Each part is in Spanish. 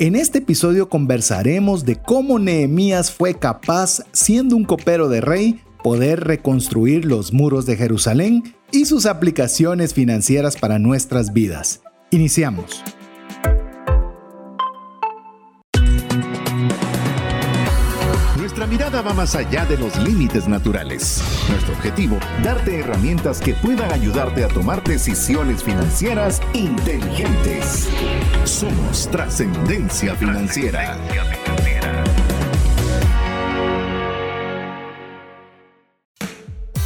En este episodio conversaremos de cómo Nehemías fue capaz, siendo un copero de rey, poder reconstruir los muros de Jerusalén y sus aplicaciones financieras para nuestras vidas. Iniciamos. Va más allá de los límites naturales. Nuestro objetivo, darte herramientas que puedan ayudarte a tomar decisiones financieras inteligentes. Somos trascendencia financiera.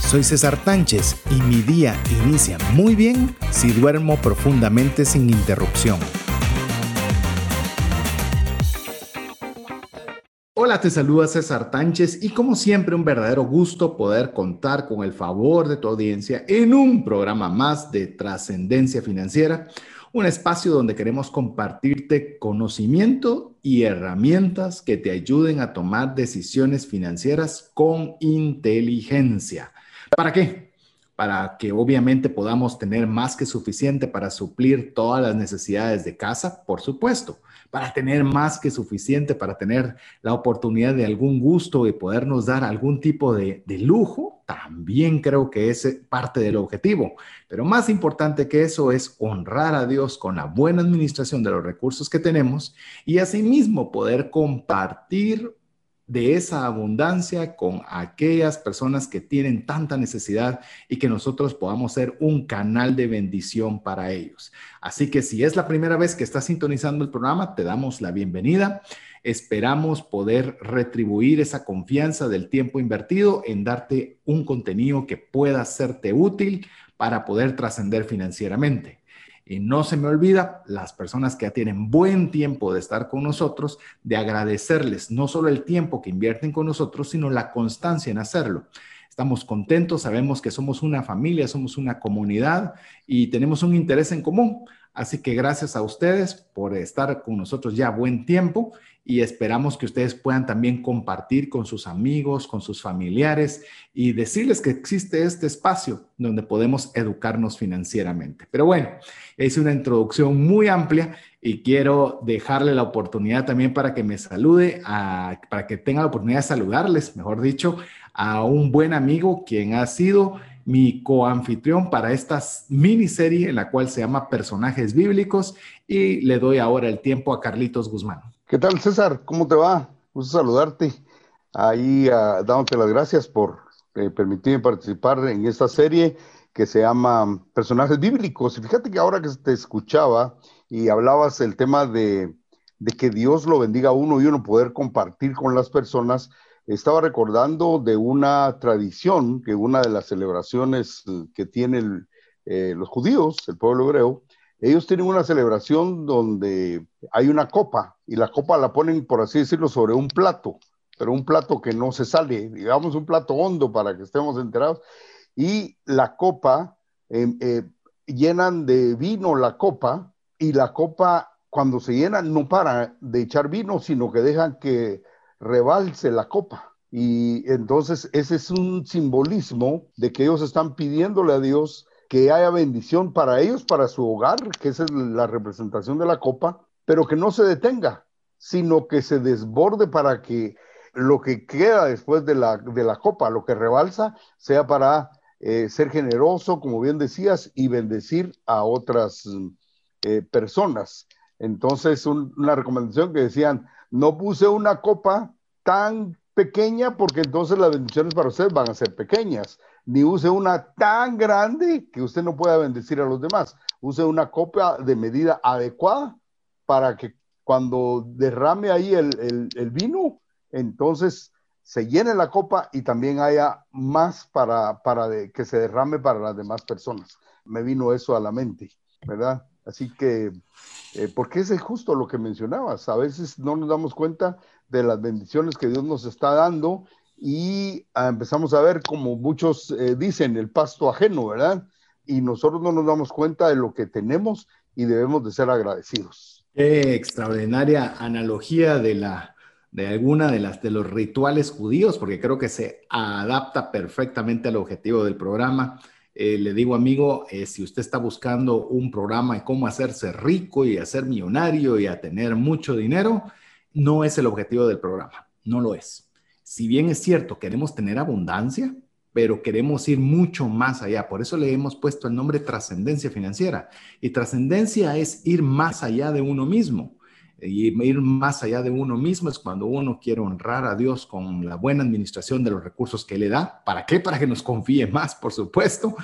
Soy César Tánchez y mi día inicia muy bien si duermo profundamente sin interrupción. Hola, te saluda César Tánchez y como siempre un verdadero gusto poder contar con el favor de tu audiencia en un programa más de trascendencia financiera, un espacio donde queremos compartirte conocimiento y herramientas que te ayuden a tomar decisiones financieras con inteligencia. ¿Para qué? Para que obviamente podamos tener más que suficiente para suplir todas las necesidades de casa, por supuesto, para tener más que suficiente, para tener la oportunidad de algún gusto y podernos dar algún tipo de, lujo, también creo que es parte del objetivo. Pero más importante que eso es honrar a Dios con la buena administración de los recursos que tenemos y asimismo poder compartir de esa abundancia con aquellas personas que tienen tanta necesidad y que nosotros podamos ser un canal de bendición para ellos. Así que si es la primera vez que estás sintonizando el programa, te damos la bienvenida. Esperamos poder retribuir esa confianza del tiempo invertido en darte un contenido que pueda serte útil para poder trascender financieramente. Y no se me olvida las personas que ya tienen buen tiempo de estar con nosotros, de agradecerles no solo el tiempo que invierten con nosotros, sino la constancia en hacerlo. Estamos contentos, sabemos que somos una familia, somos una comunidad y tenemos un interés en común. Así que gracias a ustedes por estar con nosotros ya buen tiempo y esperamos que ustedes puedan también compartir con sus amigos, con sus familiares y decirles que existe este espacio donde podemos educarnos financieramente. Pero bueno, es una introducción muy amplia y quiero dejarle la oportunidad también para que me salude, para que tenga la oportunidad de saludarles, mejor dicho, a un buen amigo quien ha sido mi coanfitrión para esta miniserie en la cual se llama Personajes Bíblicos y le doy ahora el tiempo a Carlitos Guzmán. ¿Qué tal, César? ¿Cómo te va? Gusto saludarte. Ahí uh, dándote las gracias por eh, permitirme participar en esta serie que se llama Personajes Bíblicos. Y fíjate que ahora que te escuchaba y hablabas el tema de, que Dios lo bendiga a uno y uno poder compartir con las personas, estaba recordando de una tradición que una de las celebraciones que tienen eh, los judíos, el pueblo hebreo, ellos tienen una celebración donde hay una copa y la copa la ponen, por así decirlo, sobre un plato, pero un plato que no se sale, digamos un plato hondo para que estemos enterados. Y la copa, em, eh, llenan de vino la copa y la copa cuando se llena no para de echar vino, sino que dejan que rebalse la copa. Y entonces ese es un simbolismo de que ellos están pidiéndole a Dios que haya bendición para ellos, para su hogar, que esa es la representación de la copa, pero que no se detenga, sino que se desborde para que lo que queda después de la, de la copa, lo que rebalsa, sea para eh, ser generoso, como bien decías, y bendecir a otras eh, personas. Entonces, una recomendación que decían, no puse una copa tan pequeña porque entonces las bendiciones para ustedes van a ser pequeñas ni use una tan grande que usted no pueda bendecir a los demás. Use una copa de medida adecuada para que cuando derrame ahí el, vino, entonces se llene la copa y también haya más para, para que se derrame para las demás personas. Me vino eso a la mente, ¿verdad? Así que, eh, porque es justo lo que mencionabas, a veces no nos damos cuenta de las bendiciones que Dios nos está dando y ah, empezamos a ver, como muchos eh, dicen, el pasto ajeno, ¿verdad? Y nosotros no nos damos cuenta de lo que tenemos y debemos de ser agradecidos. Qué extraordinaria analogía de la de alguna de las de los rituales judíos, porque creo que se adapta perfectamente al objetivo del programa eh, le digo, amigo, eh, si usted está buscando un programa de cómo hacerse rico y hacer millonario y a tener mucho dinero, no es el objetivo del programa, no lo es. Si bien es cierto, queremos tener abundancia, pero queremos ir mucho más allá. Por eso le hemos puesto el nombre trascendencia financiera. Y trascendencia es ir más allá de uno mismo y ir más allá de uno mismo es cuando uno quiere honrar a Dios con la buena administración de los recursos que le da. ¿Para qué? Para que nos confíe más, por supuesto.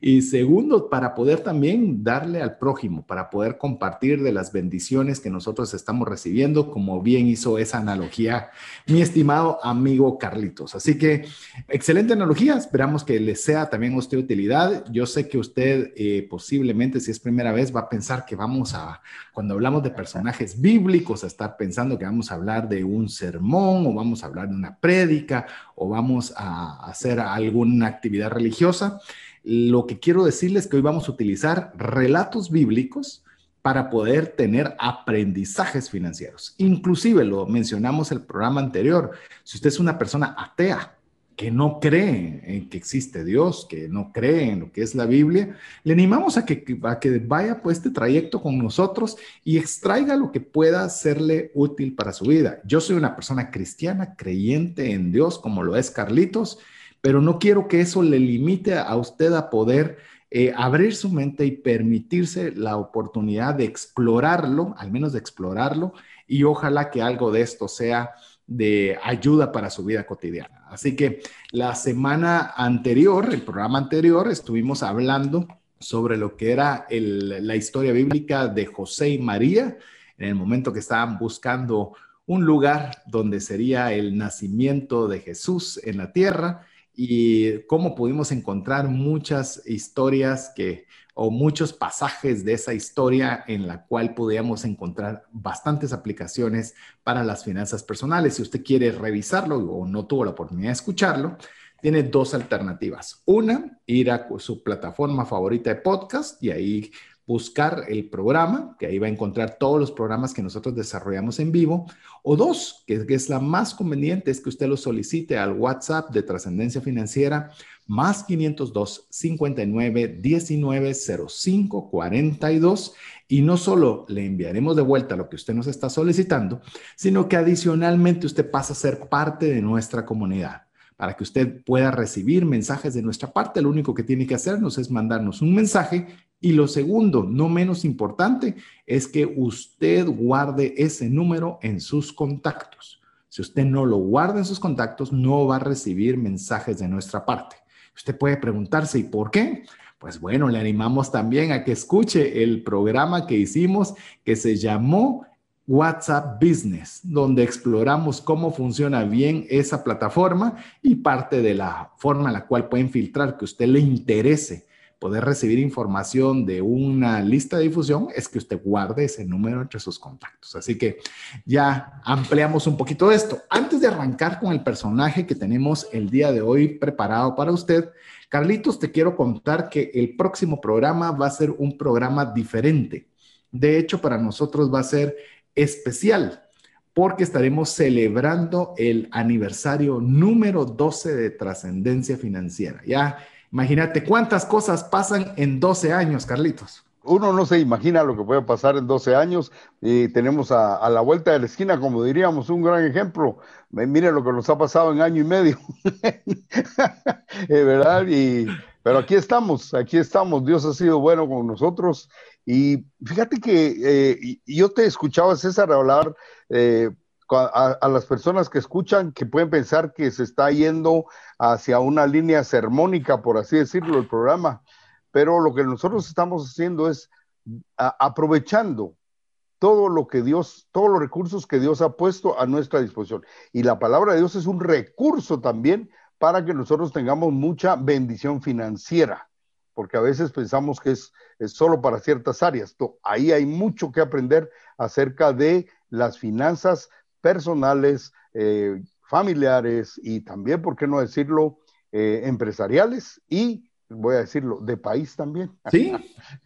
Y segundo, para poder también darle al prójimo, para poder compartir de las bendiciones que nosotros estamos recibiendo, como bien hizo esa analogía mi estimado amigo Carlitos. Así que, excelente analogía. Esperamos que le sea también a usted utilidad. Yo sé que usted eh, posiblemente, si es primera vez, va a pensar que vamos a, cuando hablamos de personajes bíblicos, a estar pensando que vamos a hablar de un sermón o vamos a hablar de una prédica o vamos a hacer alguna actividad religiosa. Lo que quiero decirles es que hoy vamos a utilizar relatos bíblicos para poder tener aprendizajes financieros. Inclusive lo mencionamos el programa anterior. Si usted es una persona atea, que no cree en que existe Dios, que no cree en lo que es la Biblia, le animamos a que, a que vaya por este trayecto con nosotros y extraiga lo que pueda serle útil para su vida. Yo soy una persona cristiana, creyente en Dios, como lo es Carlitos, pero no quiero que eso le limite a usted a poder eh, abrir su mente y permitirse la oportunidad de explorarlo, al menos de explorarlo, y ojalá que algo de esto sea de ayuda para su vida cotidiana. Así que la semana anterior, el programa anterior, estuvimos hablando sobre lo que era la historia bíblica de José y María en el momento que estaban buscando un lugar donde sería el nacimiento de Jesús en la tierra y cómo pudimos encontrar muchas historias que o muchos pasajes de esa historia en la cual podíamos encontrar bastantes aplicaciones para las finanzas personales. Si usted quiere revisarlo o no tuvo la oportunidad de escucharlo, tiene dos alternativas. Una, ir a su plataforma favorita de podcast y ahí buscar el programa, que ahí va a encontrar todos los programas que nosotros desarrollamos en vivo. O dos, que, es la más conveniente, es que usted lo solicite al WhatsApp de Trascendencia Financiera más 502 59 19 05 42 y no solo le enviaremos de vuelta lo que usted nos está solicitando, sino que adicionalmente usted pasa a ser parte de nuestra comunidad. Para que usted pueda recibir mensajes de nuestra parte, lo único que tiene que hacernos es mandarnos un mensaje y lo segundo, no menos importante, es que usted guarde ese número en sus contactos. Si usted no lo guarda en sus contactos, no va a recibir mensajes de nuestra parte. Usted puede preguntarse, ¿y por qué? Pues bueno, le animamos también a que escuche el programa que hicimos que se llamó WhatsApp Business, donde exploramos cómo funciona bien esa plataforma y parte de la forma en la cual pueden filtrar que a usted le interese poder recibir información de una lista de difusión es que usted guarde ese número entre sus contactos. Así que ya ampliamos un poquito esto. Antes de arrancar con el personaje que tenemos el día de hoy preparado para usted, Carlitos, te quiero contar que el próximo programa va a ser un programa diferente. De hecho, para nosotros va a ser especial porque estaremos celebrando el aniversario número 12 de trascendencia financiera. Ya Imagínate cuántas cosas pasan en 12 años, Carlitos. Uno no se imagina lo que puede pasar en 12 años y tenemos a, la vuelta de la esquina, como diríamos, un gran ejemplo. Miren lo que nos ha pasado en año y medio, ¿verdad? Y, pero aquí estamos, aquí estamos. Dios ha sido bueno con nosotros. Y fíjate que eh, yo te escuchaba, César, hablar eh, a, las personas que escuchan que pueden pensar que se está yendo hacia una línea sermónica, por así decirlo, el programa, pero lo que nosotros estamos haciendo es aprovechando todo lo que Dios, todos los recursos que Dios ha puesto a nuestra disposición. Y la palabra de Dios es un recurso también para que nosotros tengamos mucha bendición financiera, porque a veces pensamos que es, solo para ciertas áreas. Ahí hay mucho que aprender acerca de las finanzas personales, eh, familiares y también, ¿por qué no decirlo?, eh, empresariales y, voy a decirlo, de país también. Sí,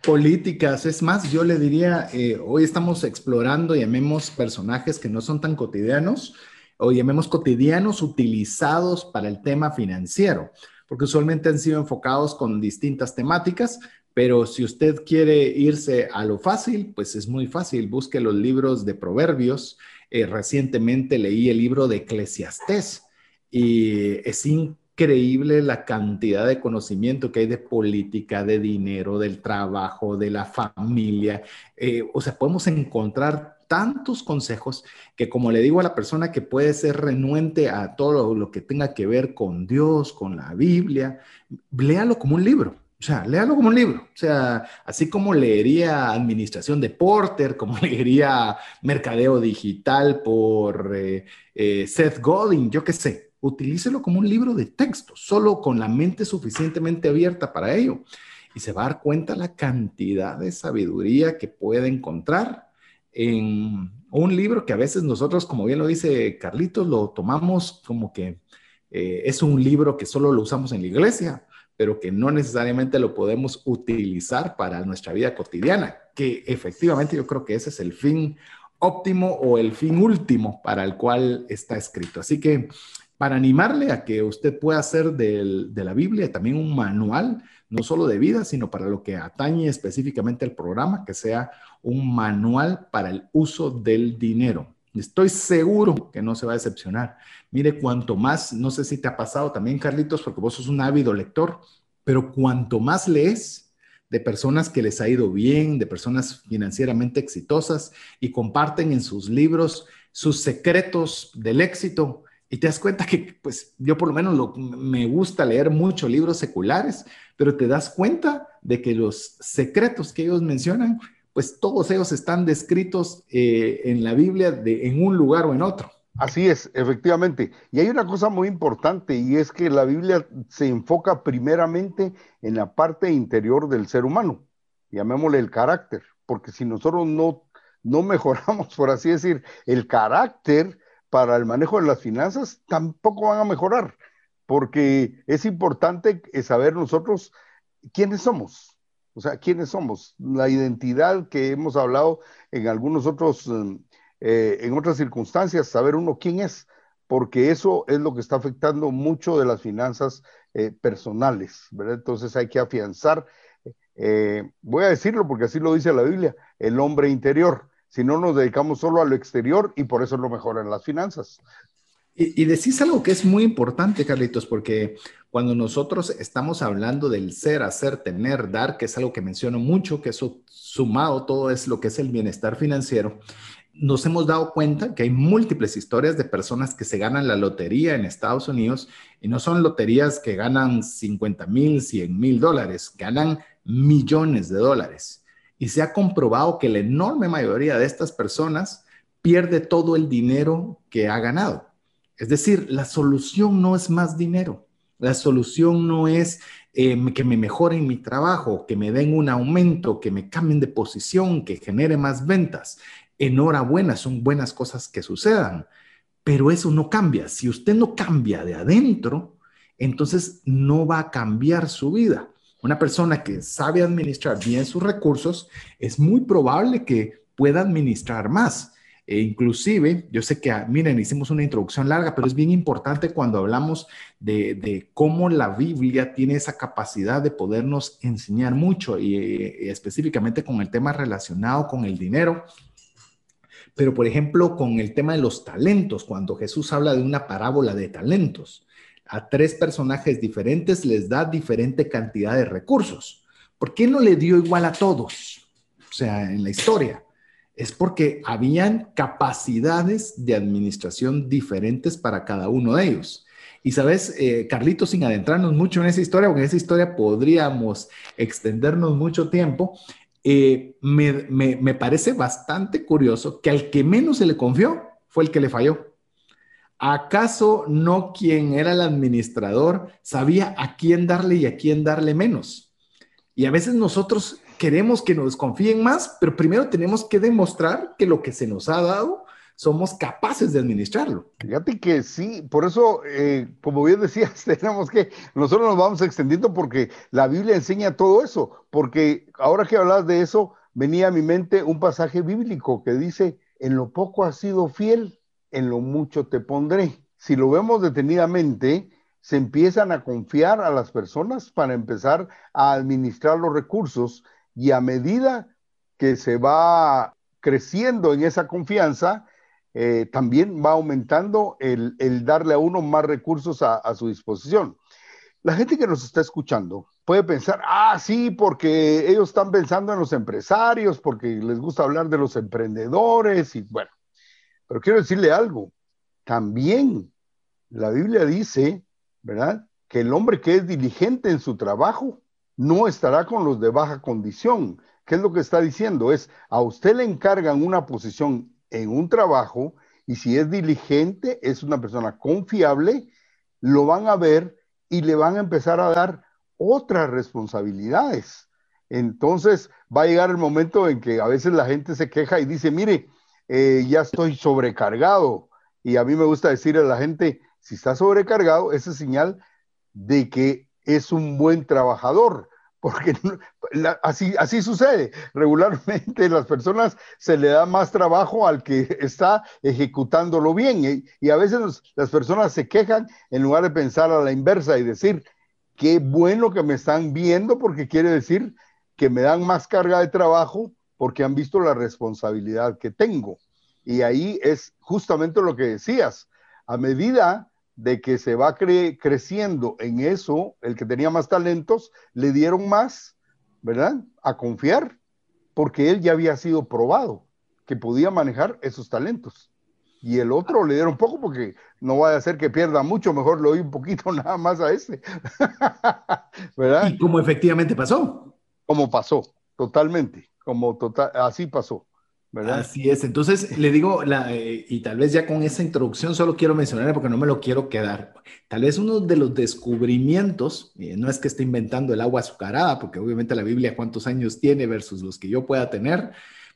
políticas. Es más, yo le diría, eh, hoy estamos explorando, llamemos personajes que no son tan cotidianos o llamemos cotidianos utilizados para el tema financiero. Porque usualmente han sido enfocados con distintas temáticas, pero si usted quiere irse a lo fácil, pues es muy fácil. Busque los libros de proverbios. Eh, recientemente leí el libro de Eclesiastés y es increíble la cantidad de conocimiento que hay de política, de dinero, del trabajo, de la familia. Eh, o sea, podemos encontrar tantos consejos que como le digo a la persona que puede ser renuente a todo lo que tenga que ver con Dios, con la Biblia, léalo como un libro o sea, léalo como un libro. O sea, así como leería Administración de Porter, como leería Mercadeo Digital por eh, eh, Seth Godin, yo qué sé. Utilícelo como un libro de texto, solo con la mente suficientemente abierta para ello. Y se va a dar cuenta la cantidad de sabiduría que puede encontrar en un libro que a veces nosotros, como bien lo dice Carlitos, lo tomamos como que eh, es un libro que solo lo usamos en la iglesia pero que no necesariamente lo podemos utilizar para nuestra vida cotidiana, que efectivamente yo creo que ese es el fin óptimo o el fin último para el cual está escrito. Así que para animarle a que usted pueda hacer de la Biblia también un manual, no solo de vida, sino para lo que atañe específicamente al programa, que sea un manual para el uso del dinero. Estoy seguro que no se va a decepcionar. Mire, cuanto más, no sé si te ha pasado también, Carlitos, porque vos sos un ávido lector, pero cuanto más lees de personas que les ha ido bien, de personas financieramente exitosas y comparten en sus libros sus secretos del éxito, y te das cuenta que, pues, yo por lo menos lo, me gusta leer muchos libros seculares, pero te das cuenta de que los secretos que ellos mencionan pues todos ellos están descritos eh, en la Biblia de, en un lugar o en otro. Así es, efectivamente. Y hay una cosa muy importante y es que la Biblia se enfoca primeramente en la parte interior del ser humano, llamémosle el carácter, porque si nosotros no, no mejoramos, por así decir, el carácter para el manejo de las finanzas, tampoco van a mejorar, porque es importante saber nosotros quiénes somos, o sea, ¿quiénes somos? La identidad que hemos hablado en algunos otros, mm, eh, en otras circunstancias, saber uno quién es, porque eso es lo que está afectando mucho de las finanzas eh, personales, ¿verdad? Entonces hay que afianzar, eh, voy a decirlo porque así lo dice la Biblia, el hombre interior. Si no nos dedicamos solo a lo exterior y por eso no mejoran las finanzas. Y, decís algo que es muy importante, Carlitos, porque cuando nosotros estamos hablando del ser, hacer, tener, dar, que es algo que menciono mucho, que eso sumado todo es lo que es el bienestar financiero, nos hemos dado cuenta que hay múltiples historias de personas que se ganan la lotería en Estados Unidos y no son loterías que ganan 50 mil, 100 mil dólares, ganan millones de dólares. Y se ha comprobado que la enorme mayoría de estas personas pierde todo el dinero que ha ganado. Es decir, la solución no es más dinero. La solución no es em, que me mejoren mi trabajo, que me den un aumento, que me cambien de posición, que genere más ventas. Enhorabuena, son buenas cosas que sucedan, pero eso no cambia. Si usted no cambia de adentro, entonces no va a cambiar su vida. Una persona que sabe administrar bien sus recursos, es muy probable que pueda administrar más. E inclusive, yo sé que, ah, miren, hicimos una introducción larga, pero es bien importante cuando hablamos de, cómo la Biblia tiene esa capacidad de podernos enseñar mucho y, y específicamente con el tema relacionado con el dinero. Pero, por ejemplo, con el tema de los talentos, cuando Jesús habla de una parábola de talentos, a tres personajes diferentes les da diferente cantidad de recursos. ¿Por qué no le dio igual a todos? O sea, en la historia es porque habían capacidades de administración diferentes para cada uno de ellos. Y sabes, eh, Carlitos, sin adentrarnos mucho en esa historia, porque en esa historia podríamos extendernos mucho tiempo, eh, me, me, parece bastante curioso que al que menos se le confió fue el que le falló. ¿Acaso no quien era el administrador sabía a quién darle y a quién darle menos? Y a veces nosotros queremos que nos confíen más, pero primero tenemos que demostrar que lo que se nos ha dado somos capaces de administrarlo. Fíjate que sí, por eso, eh, como bien decías, tenemos que, nosotros nos vamos extendiendo porque la Biblia enseña todo eso, porque ahora que hablas de eso, venía a mi mente un pasaje bíblico que dice, en lo poco has sido fiel, en lo mucho te pondré. Si lo vemos detenidamente, se empiezan a confiar a las personas para empezar a administrar los recursos y a medida que se va creciendo en esa confianza, eh, también va aumentando el, darle a uno más recursos a, a, su disposición. La gente que nos está escuchando puede pensar, ah, sí, porque ellos están pensando en los empresarios, porque les gusta hablar de los emprendedores y bueno, pero quiero decirle algo, también la Biblia dice, ¿verdad? Que el hombre que es diligente en su trabajo no estará con los de baja condición. ¿Qué es lo que está diciendo? Es, a usted le encargan una posición en un trabajo y si es diligente, es una persona confiable, lo van a ver y le van a empezar a dar otras responsabilidades. Entonces va a llegar el momento en que a veces la gente se queja y dice, mire, eh, ya estoy sobrecargado. Y a mí me gusta decir a la gente, si está sobrecargado, es señal de que es un buen trabajador porque así, así sucede. Regularmente las personas se le da más trabajo al que está ejecutándolo bien y, a veces las personas se quejan en lugar de pensar a la inversa y decir, qué bueno que me están viendo porque quiere decir que me dan más carga de trabajo porque han visto la responsabilidad que tengo. Y ahí es justamente lo que decías. A medida de que se va creciendo en eso, el que tenía más talentos, le dieron más, ¿verdad? A confiar, porque él ya había sido probado que podía manejar esos talentos. Y el otro le dieron poco porque no va a hacer que pierda mucho, mejor le doy un poquito nada más a ese. ¿Verdad? Y como efectivamente pasó. Como pasó, totalmente, como total, así pasó. Así es. Entonces, le digo, eh, y tal vez ya con esa introducción solo quiero mencionar porque no me lo quiero quedar. Tal vez uno de los descubrimientos, eh, no es que esté inventando el agua azucarada, porque obviamente la Biblia cuántos años tiene versus los que yo pueda tener,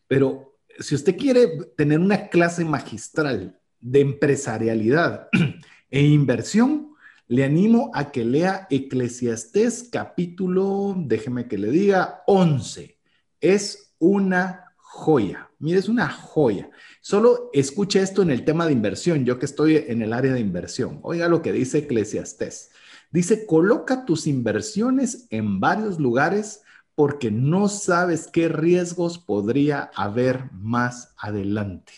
pero si usted quiere tener una clase magistral de empresarialidad e inversión, le animo a que lea Eclesiastés capítulo, déjeme que le diga, 11. Es una joya. Mire, es una joya. Solo escuche esto en el tema de inversión, yo que estoy en el área de inversión. Oiga lo que dice Eclesiastés. Dice, coloca tus inversiones en varios lugares porque no sabes qué riesgos podría haber más adelante.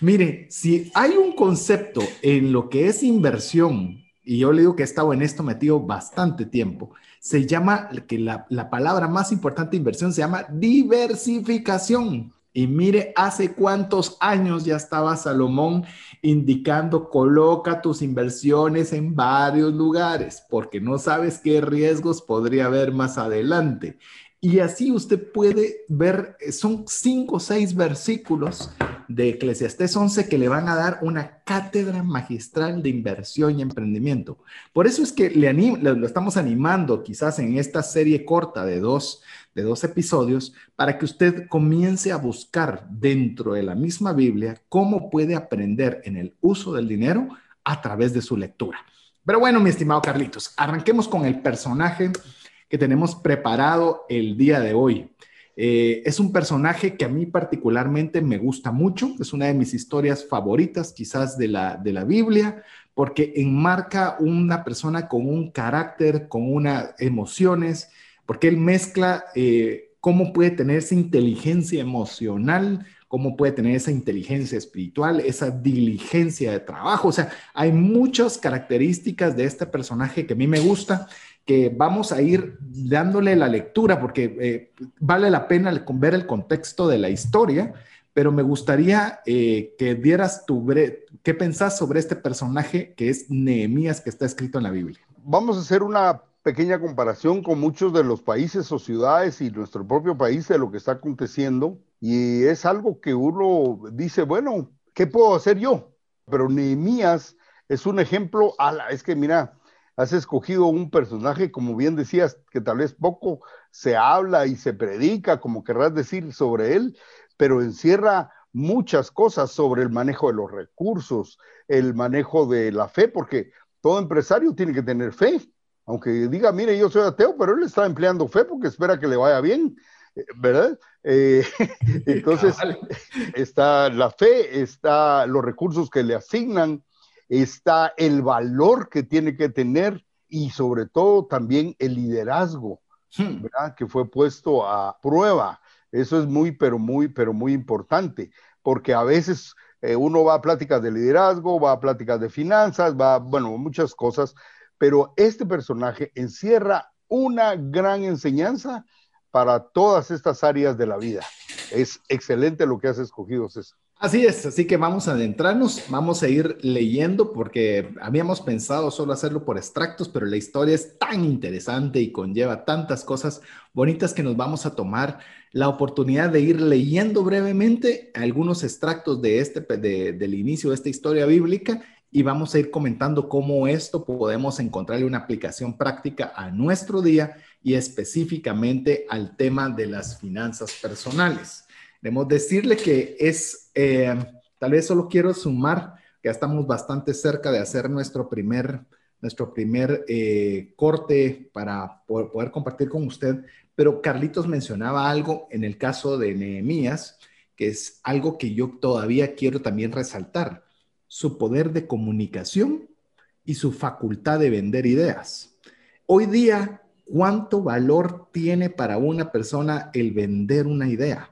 Mire, si hay un concepto en lo que es inversión, y yo le digo que he estado en esto metido bastante tiempo, se llama, que la, la palabra más importante de inversión se llama diversificación. Y mire, hace cuántos años ya estaba Salomón indicando, coloca tus inversiones en varios lugares, porque no sabes qué riesgos podría haber más adelante. Y así usted puede ver, eh, son cinco o seis versículos de Eclesiastés 11 que le van a dar una cátedra magistral de inversión y emprendimiento. Por eso es que le lo estamos animando quizás en esta serie corta de dos, de dos episodios para que usted comience a buscar dentro de la misma Biblia cómo puede aprender en el uso del dinero a través de su lectura. Pero bueno, mi estimado Carlitos, arranquemos con el personaje que tenemos preparado el día de hoy. Eh, es un personaje que a mí particularmente me gusta mucho, es una de mis historias favoritas quizás de la, de la Biblia, porque enmarca una persona con un carácter, con unas emociones, porque él mezcla eh, cómo puede tener esa inteligencia emocional, cómo puede tener esa inteligencia espiritual, esa diligencia de trabajo. O sea, hay muchas características de este personaje que a mí me gusta que vamos a ir dándole la lectura porque eh, vale la pena ver el contexto de la historia, pero me gustaría eh, que dieras tu qué pensás sobre este personaje que es Nehemías que está escrito en la Biblia. Vamos a hacer una pequeña comparación con muchos de los países o ciudades y nuestro propio país de lo que está aconteciendo y es algo que uno dice, bueno, ¿qué puedo hacer yo? Pero Nehemías es un ejemplo, a es que mira, has escogido un personaje, como bien decías, que tal vez poco se habla y se predica, como querrás decir, sobre él, pero encierra muchas cosas sobre el manejo de los recursos, el manejo de la fe, porque todo empresario tiene que tener fe, aunque diga, mire, yo soy ateo, pero él está empleando fe porque espera que le vaya bien, eh, ¿verdad? Eh, entonces, está la fe, está los recursos que le asignan, está el valor que tiene que tener y sobre todo también el liderazgo, hmm. ¿verdad? Que fue puesto a prueba. Eso es muy, pero muy, pero muy importante, porque a veces eh, uno va a pláticas de liderazgo, va a pláticas de finanzas, va, bueno, muchas cosas, pero este personaje encierra una gran enseñanza para todas estas áreas de la vida. Es excelente lo que has escogido, César. Así es, así que vamos a adentrarnos, vamos a ir leyendo porque habíamos pensado solo hacerlo por extractos, pero la historia es tan interesante y conlleva tantas cosas bonitas que nos vamos a tomar la oportunidad de ir leyendo brevemente algunos extractos de este, del inicio de esta historia bíblica y vamos a ir comentando cómo esto podemos encontrarle una aplicación práctica a nuestro día y específicamente al tema de las finanzas personales. Debemos decirle que es, eh, tal vez solo quiero sumar, que ya estamos bastante cerca de hacer nuestro primer, nuestro primer eh, corte para poder, compartir con usted, pero Carlitos mencionaba algo en el caso de Nehemías, que es algo que yo todavía quiero también resaltar, su poder de comunicación y su facultad de vender ideas. Hoy día, ¿cuánto valor tiene para una persona el vender una idea?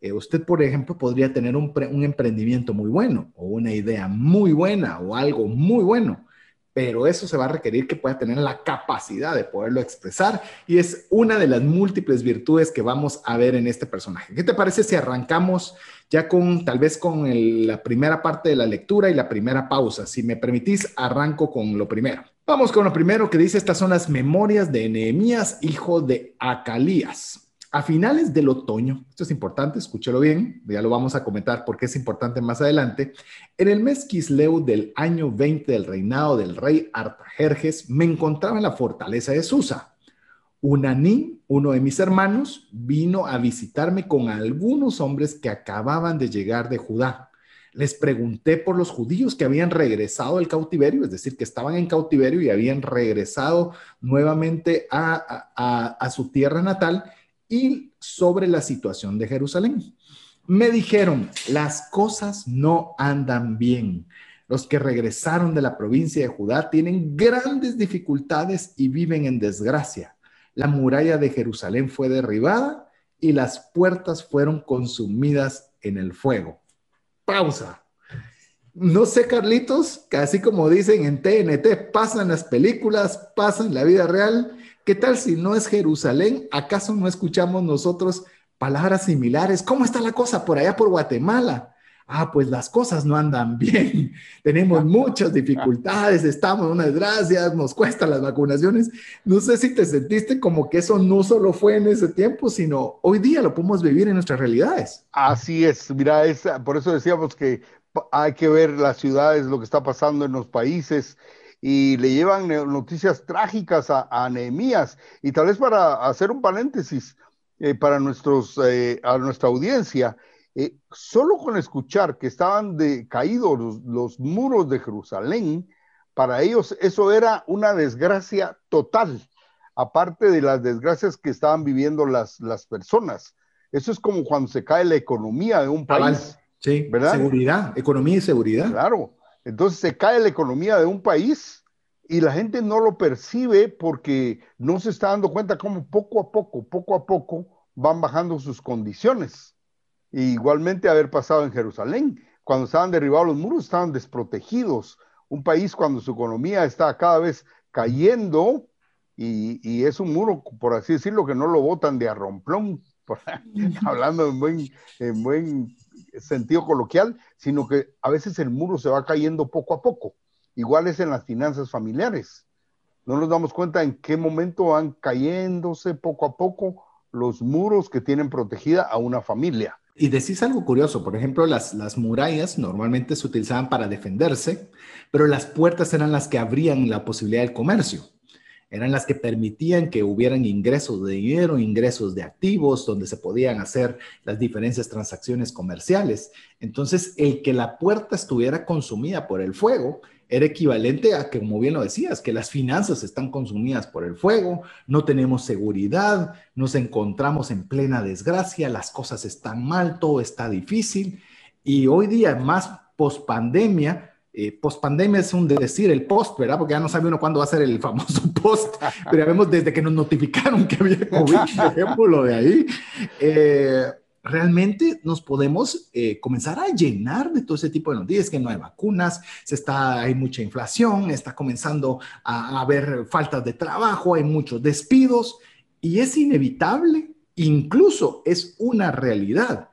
Eh, usted, por ejemplo, podría tener un, emprendimiento muy bueno o una idea muy buena o algo muy bueno, pero eso se va a requerir que pueda tener la capacidad de poderlo expresar y es una de las múltiples virtudes que vamos a ver en este personaje. ¿Qué te parece si arrancamos ya con tal vez con la primera parte de la lectura y la primera pausa? Si me permitís, arranco con lo primero. Vamos con lo primero que dice, estas son las memorias de Nehemías, hijo de Acalías. A finales del otoño, esto es importante, escúchelo bien, ya lo vamos a comentar porque es importante más adelante, en el mes Kisleu del año 20 del reinado del rey Artajerjes, me encontraba en la fortaleza de Susa. Unaní, uno de mis hermanos, vino a visitarme con algunos hombres que acababan de llegar de Judá. Les pregunté por los judíos que habían regresado al cautiverio, es decir, que estaban en cautiverio y habían regresado nuevamente a su tierra natal y sobre la situación de Jerusalén. Me dijeron, las cosas no andan bien. Los que regresaron de la provincia de Judá tienen grandes dificultades y viven en desgracia. La muralla de Jerusalén fue derribada y las puertas fueron consumidas en el fuego. Pausa. No sé, Carlitos, casi como dicen en TNT, pasan las películas, pasan la vida real ¿Qué tal si no es Jerusalén? ¿Acaso no escuchamos nosotros palabras similares? ¿Cómo está la cosa por allá por Guatemala? Ah, pues las cosas no andan bien. Tenemos muchas dificultades, estamos en una desgracia, nos cuestan las vacunaciones. No sé si te sentiste como que eso no solo fue en ese tiempo, sino hoy día lo podemos vivir en nuestras realidades. Así es, mira, por eso decíamos que hay que ver las ciudades, lo que está pasando en los países y le llevan noticias trágicas a, a Nehemías. Y tal vez para hacer un paréntesis eh, para nuestros, eh, a nuestra audiencia, eh, solo con escuchar que estaban de, caídos los, los, muros de Jerusalén, para ellos eso era una desgracia total, aparte de las desgracias que estaban viviendo las, las personas. Eso es como cuando se cae la economía de un país. Sí, ¿verdad? Seguridad, economía y seguridad. Claro. Entonces se cae la economía de un país y la gente no lo percibe porque no se está dando cuenta cómo poco a poco, poco a poco van bajando sus condiciones. igualmente haber pasado en Jerusalén, cuando estaban derribados los muros, estaban desprotegidos. Un país cuando su economía está cada vez cayendo y, es un muro, por así decirlo, que no lo botan de arromplón, hablando en buen, en buen sentido coloquial, sino que a veces el muro se va cayendo poco a poco. Igual es en las finanzas familiares. No nos damos cuenta en qué momento van cayéndose poco a poco los muros que tienen protegida a una familia. Y decís algo curioso, por ejemplo, las, las murallas normalmente se utilizaban para defenderse, pero las puertas eran las que abrían la posibilidad del comercio eran las que permitían que hubieran ingresos de dinero, ingresos de activos, donde se podían hacer las diferentes transacciones comerciales. Entonces, el que la puerta estuviera consumida por el fuego era equivalente a que, como bien lo decías, que las finanzas están consumidas por el fuego, no tenemos seguridad, nos encontramos en plena desgracia, las cosas están mal, todo está difícil. Y hoy día, más post pandemia, eh, post pandemia es un decir, el post, ¿verdad? Porque ya no sabe uno cuándo va a ser el famoso post, pero ya vemos desde que nos notificaron que había COVID, ejemplo de ahí. Eh, realmente nos podemos eh, comenzar a llenar de todo ese tipo de noticias, que no hay vacunas, se está, hay mucha inflación, está comenzando a, a haber faltas de trabajo, hay muchos despidos y es inevitable, incluso es una realidad.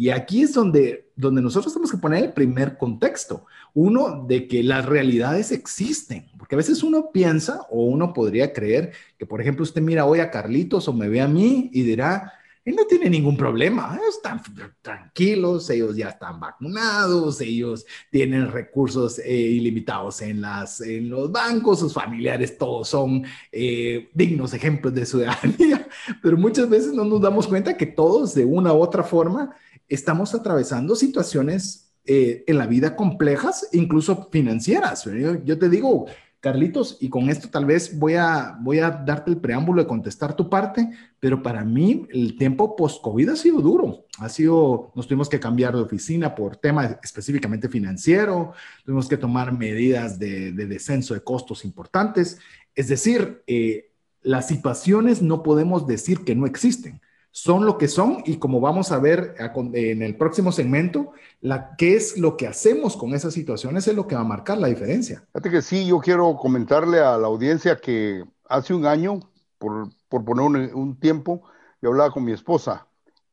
Y aquí es donde, donde nosotros tenemos que poner el primer contexto, uno de que las realidades existen, porque a veces uno piensa o uno podría creer que, por ejemplo, usted mira hoy a Carlitos o me ve a mí y dirá, él no tiene ningún problema, están tranquilos, ellos ya están vacunados, ellos tienen recursos eh, ilimitados en, las, en los bancos, sus familiares todos son eh, dignos ejemplos de ciudadanía, pero muchas veces no nos damos cuenta que todos de una u otra forma estamos atravesando situaciones eh, en la vida complejas, incluso financieras. yo te digo, Carlitos, y con esto tal vez voy a, voy a darte el preámbulo de contestar tu parte, pero para mí el tiempo post-COVID ha sido duro. Ha sido, nos tuvimos que cambiar de oficina por tema específicamente financiero, tuvimos que tomar medidas de, descenso de costos importantes. Es decir, eh, las situaciones no podemos decir que no existen son lo que son y como vamos a ver en el próximo segmento, la, qué es lo que hacemos con esas situaciones es lo que va a marcar la diferencia. Fíjate que sí, yo quiero comentarle a la audiencia que hace un año, por, por poner un, tiempo, yo hablaba con mi esposa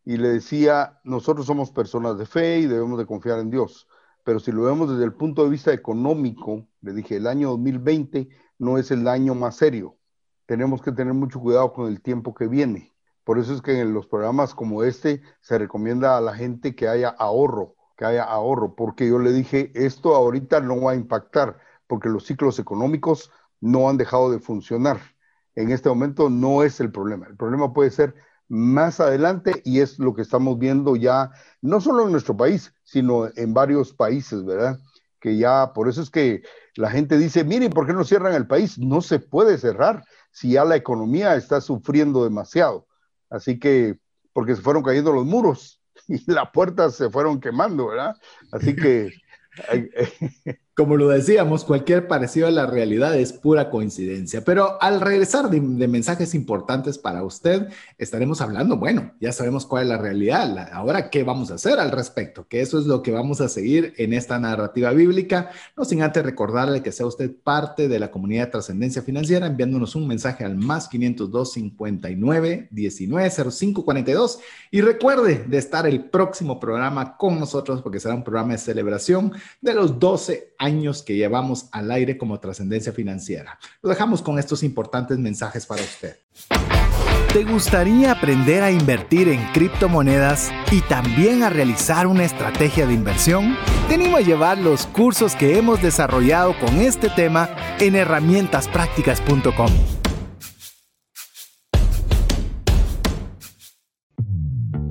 y le decía, nosotros somos personas de fe y debemos de confiar en Dios, pero si lo vemos desde el punto de vista económico, le dije, el año 2020 no es el año más serio. Tenemos que tener mucho cuidado con el tiempo que viene por eso es que en los programas como este se recomienda a la gente que haya ahorro, que haya ahorro, porque yo le dije, esto ahorita no va a impactar, porque los ciclos económicos no han dejado de funcionar. En este momento no es el problema. El problema puede ser más adelante y es lo que estamos viendo ya, no solo en nuestro país, sino en varios países, ¿verdad? Que ya, por eso es que la gente dice, miren, ¿por qué no cierran el país? No se puede cerrar si ya la economía está sufriendo demasiado. Así que, porque se fueron cayendo los muros y las puertas se fueron quemando, ¿verdad? Así que Como lo decíamos, cualquier parecido a la realidad es pura coincidencia. Pero al regresar de, mensajes importantes para usted, estaremos hablando, bueno, ya sabemos cuál es la realidad. ahora, ¿qué vamos a hacer al respecto? Que eso es lo que vamos a seguir en esta narrativa bíblica. No sin antes recordarle que sea usted parte de la comunidad de trascendencia financiera, enviándonos un mensaje al más 502 59 19 05 42. Y recuerde de estar el próximo programa con nosotros, porque será un programa de celebración de los 12 años que llevamos al aire como trascendencia financiera. Lo dejamos con estos importantes mensajes para usted. ¿Te gustaría aprender a invertir en criptomonedas y también a realizar una estrategia de inversión? Te animo a llevar los cursos que hemos desarrollado con este tema en herramientasprácticas.com.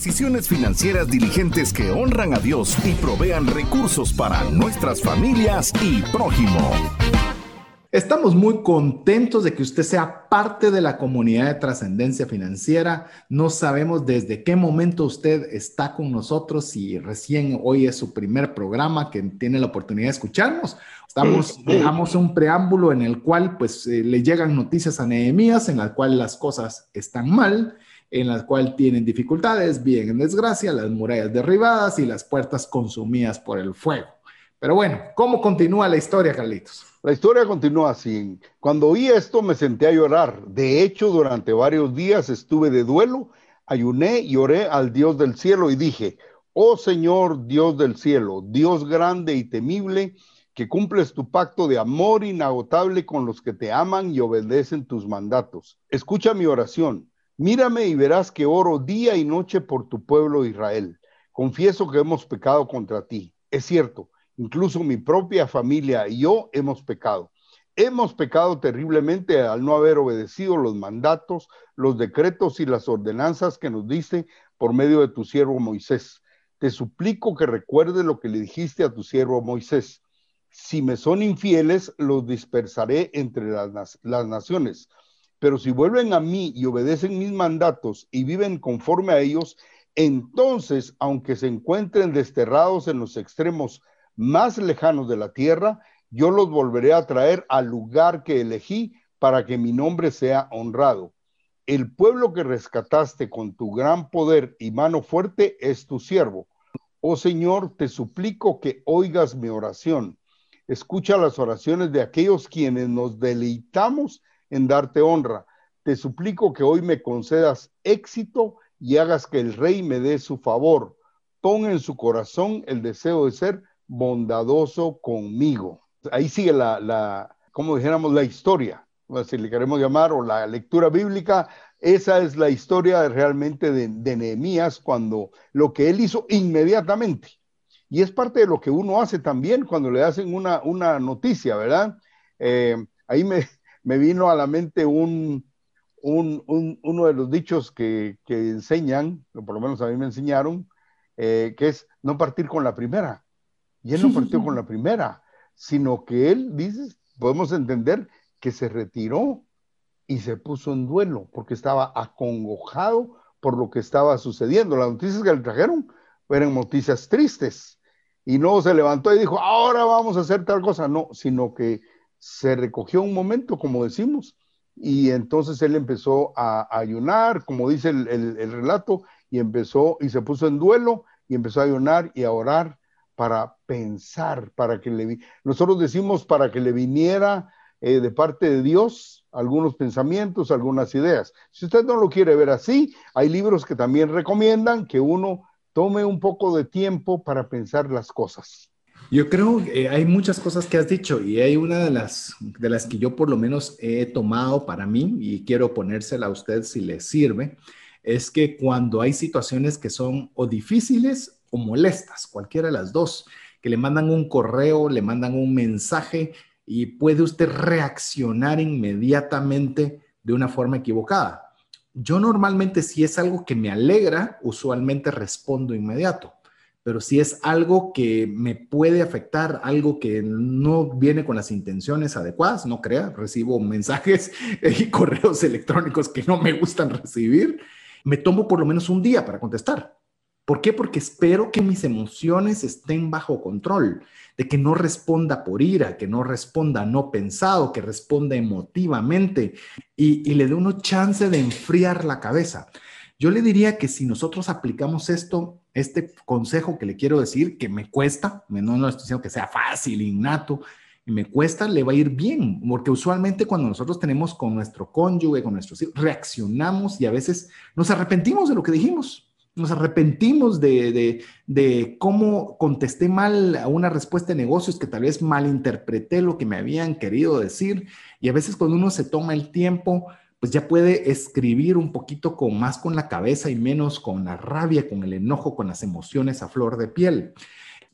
Decisiones financieras diligentes que honran a Dios y provean recursos para nuestras familias y prójimo. Estamos muy contentos de que usted sea parte de la comunidad de trascendencia financiera. No sabemos desde qué momento usted está con nosotros, si recién hoy es su primer programa que tiene la oportunidad de escucharnos. Estamos, dejamos un preámbulo en el cual pues eh, le llegan noticias a Nehemías en la cual las cosas están mal en la cual tienen dificultades, bien en desgracia, las murallas derribadas y las puertas consumidas por el fuego. Pero bueno, ¿cómo continúa la historia, Carlitos? La historia continúa así. Cuando oí esto me senté a llorar. De hecho, durante varios días estuve de duelo, ayuné y oré al Dios del cielo y dije, oh Señor Dios del cielo, Dios grande y temible, que cumples tu pacto de amor inagotable con los que te aman y obedecen tus mandatos. Escucha mi oración Mírame y verás que oro día y noche por tu pueblo Israel. Confieso que hemos pecado contra ti. Es cierto, incluso mi propia familia y yo hemos pecado. Hemos pecado terriblemente al no haber obedecido los mandatos, los decretos y las ordenanzas que nos diste por medio de tu siervo Moisés. Te suplico que recuerdes lo que le dijiste a tu siervo Moisés. Si me son infieles, los dispersaré entre las naciones. Pero si vuelven a mí y obedecen mis mandatos y viven conforme a ellos, entonces, aunque se encuentren desterrados en los extremos más lejanos de la tierra, yo los volveré a traer al lugar que elegí para que mi nombre sea honrado. El pueblo que rescataste con tu gran poder y mano fuerte es tu siervo. Oh Señor, te suplico que oigas mi oración. Escucha las oraciones de aquellos quienes nos deleitamos en darte honra. Te suplico que hoy me concedas éxito y hagas que el rey me dé su favor. Pon en su corazón el deseo de ser bondadoso conmigo. Ahí sigue la, la como dijéramos, la historia, si le queremos llamar, o la lectura bíblica. Esa es la historia realmente de, de Nehemías cuando lo que él hizo inmediatamente. Y es parte de lo que uno hace también cuando le hacen una, una noticia, ¿verdad? Eh, ahí me, me vino a la mente un, uno de los dichos que, enseñan, o por lo menos a mí me enseñaron, eh, que es no partir con la primera. Y él no partió con la primera, sino que él, dice, podemos entender que se retiró y se puso en duelo porque estaba acongojado por lo que estaba sucediendo. Las noticias que le trajeron eran noticias tristes. Y no se levantó y dijo, ahora vamos a hacer tal cosa. No, sino que se recogió un momento, como decimos, y entonces él empezó a, ayunar, como dice el, relato, y empezó y se puso en duelo y empezó a ayunar y a orar para pensar, para que le... Nosotros decimos para que le viniera eh, de parte de Dios algunos pensamientos, algunas ideas. Si usted no lo quiere ver así, hay libros que también recomiendan que uno tome un poco de tiempo para pensar las cosas. Yo creo que hay muchas cosas que has dicho y hay una de las, de las que yo por lo menos he tomado para mí y quiero ponérsela a usted si le sirve, es que cuando hay situaciones que son o difíciles o molestas, cualquiera de las dos, que le mandan un correo, le mandan un mensaje y puede usted reaccionar inmediatamente de una forma equivocada. Yo normalmente si es algo que me alegra, usualmente respondo inmediato pero si es algo que me puede afectar, algo que no viene con las intenciones adecuadas, no crea, recibo mensajes y correos electrónicos que no me gustan recibir, me tomo por lo menos un día para contestar. ¿Por qué? Porque espero que mis emociones estén bajo control, de que no responda por ira, que no responda no pensado, que responda emotivamente y, le dé uno chance de enfriar la cabeza. Yo le diría que si nosotros aplicamos esto, este consejo que le quiero decir, que me cuesta, no, no estoy diciendo que sea fácil, innato, y me cuesta, le va a ir bien, porque usualmente cuando nosotros tenemos con nuestro cónyuge, con nuestros hijos, reaccionamos y a veces nos arrepentimos de lo que dijimos, nos arrepentimos de, de, de, cómo contesté mal a una respuesta de negocios que tal vez malinterpreté lo que me habían querido decir. Y a veces cuando uno se toma el tiempo pues ya puede escribir un poquito con más con la cabeza y menos con la rabia, con el enojo, con las emociones a flor de piel.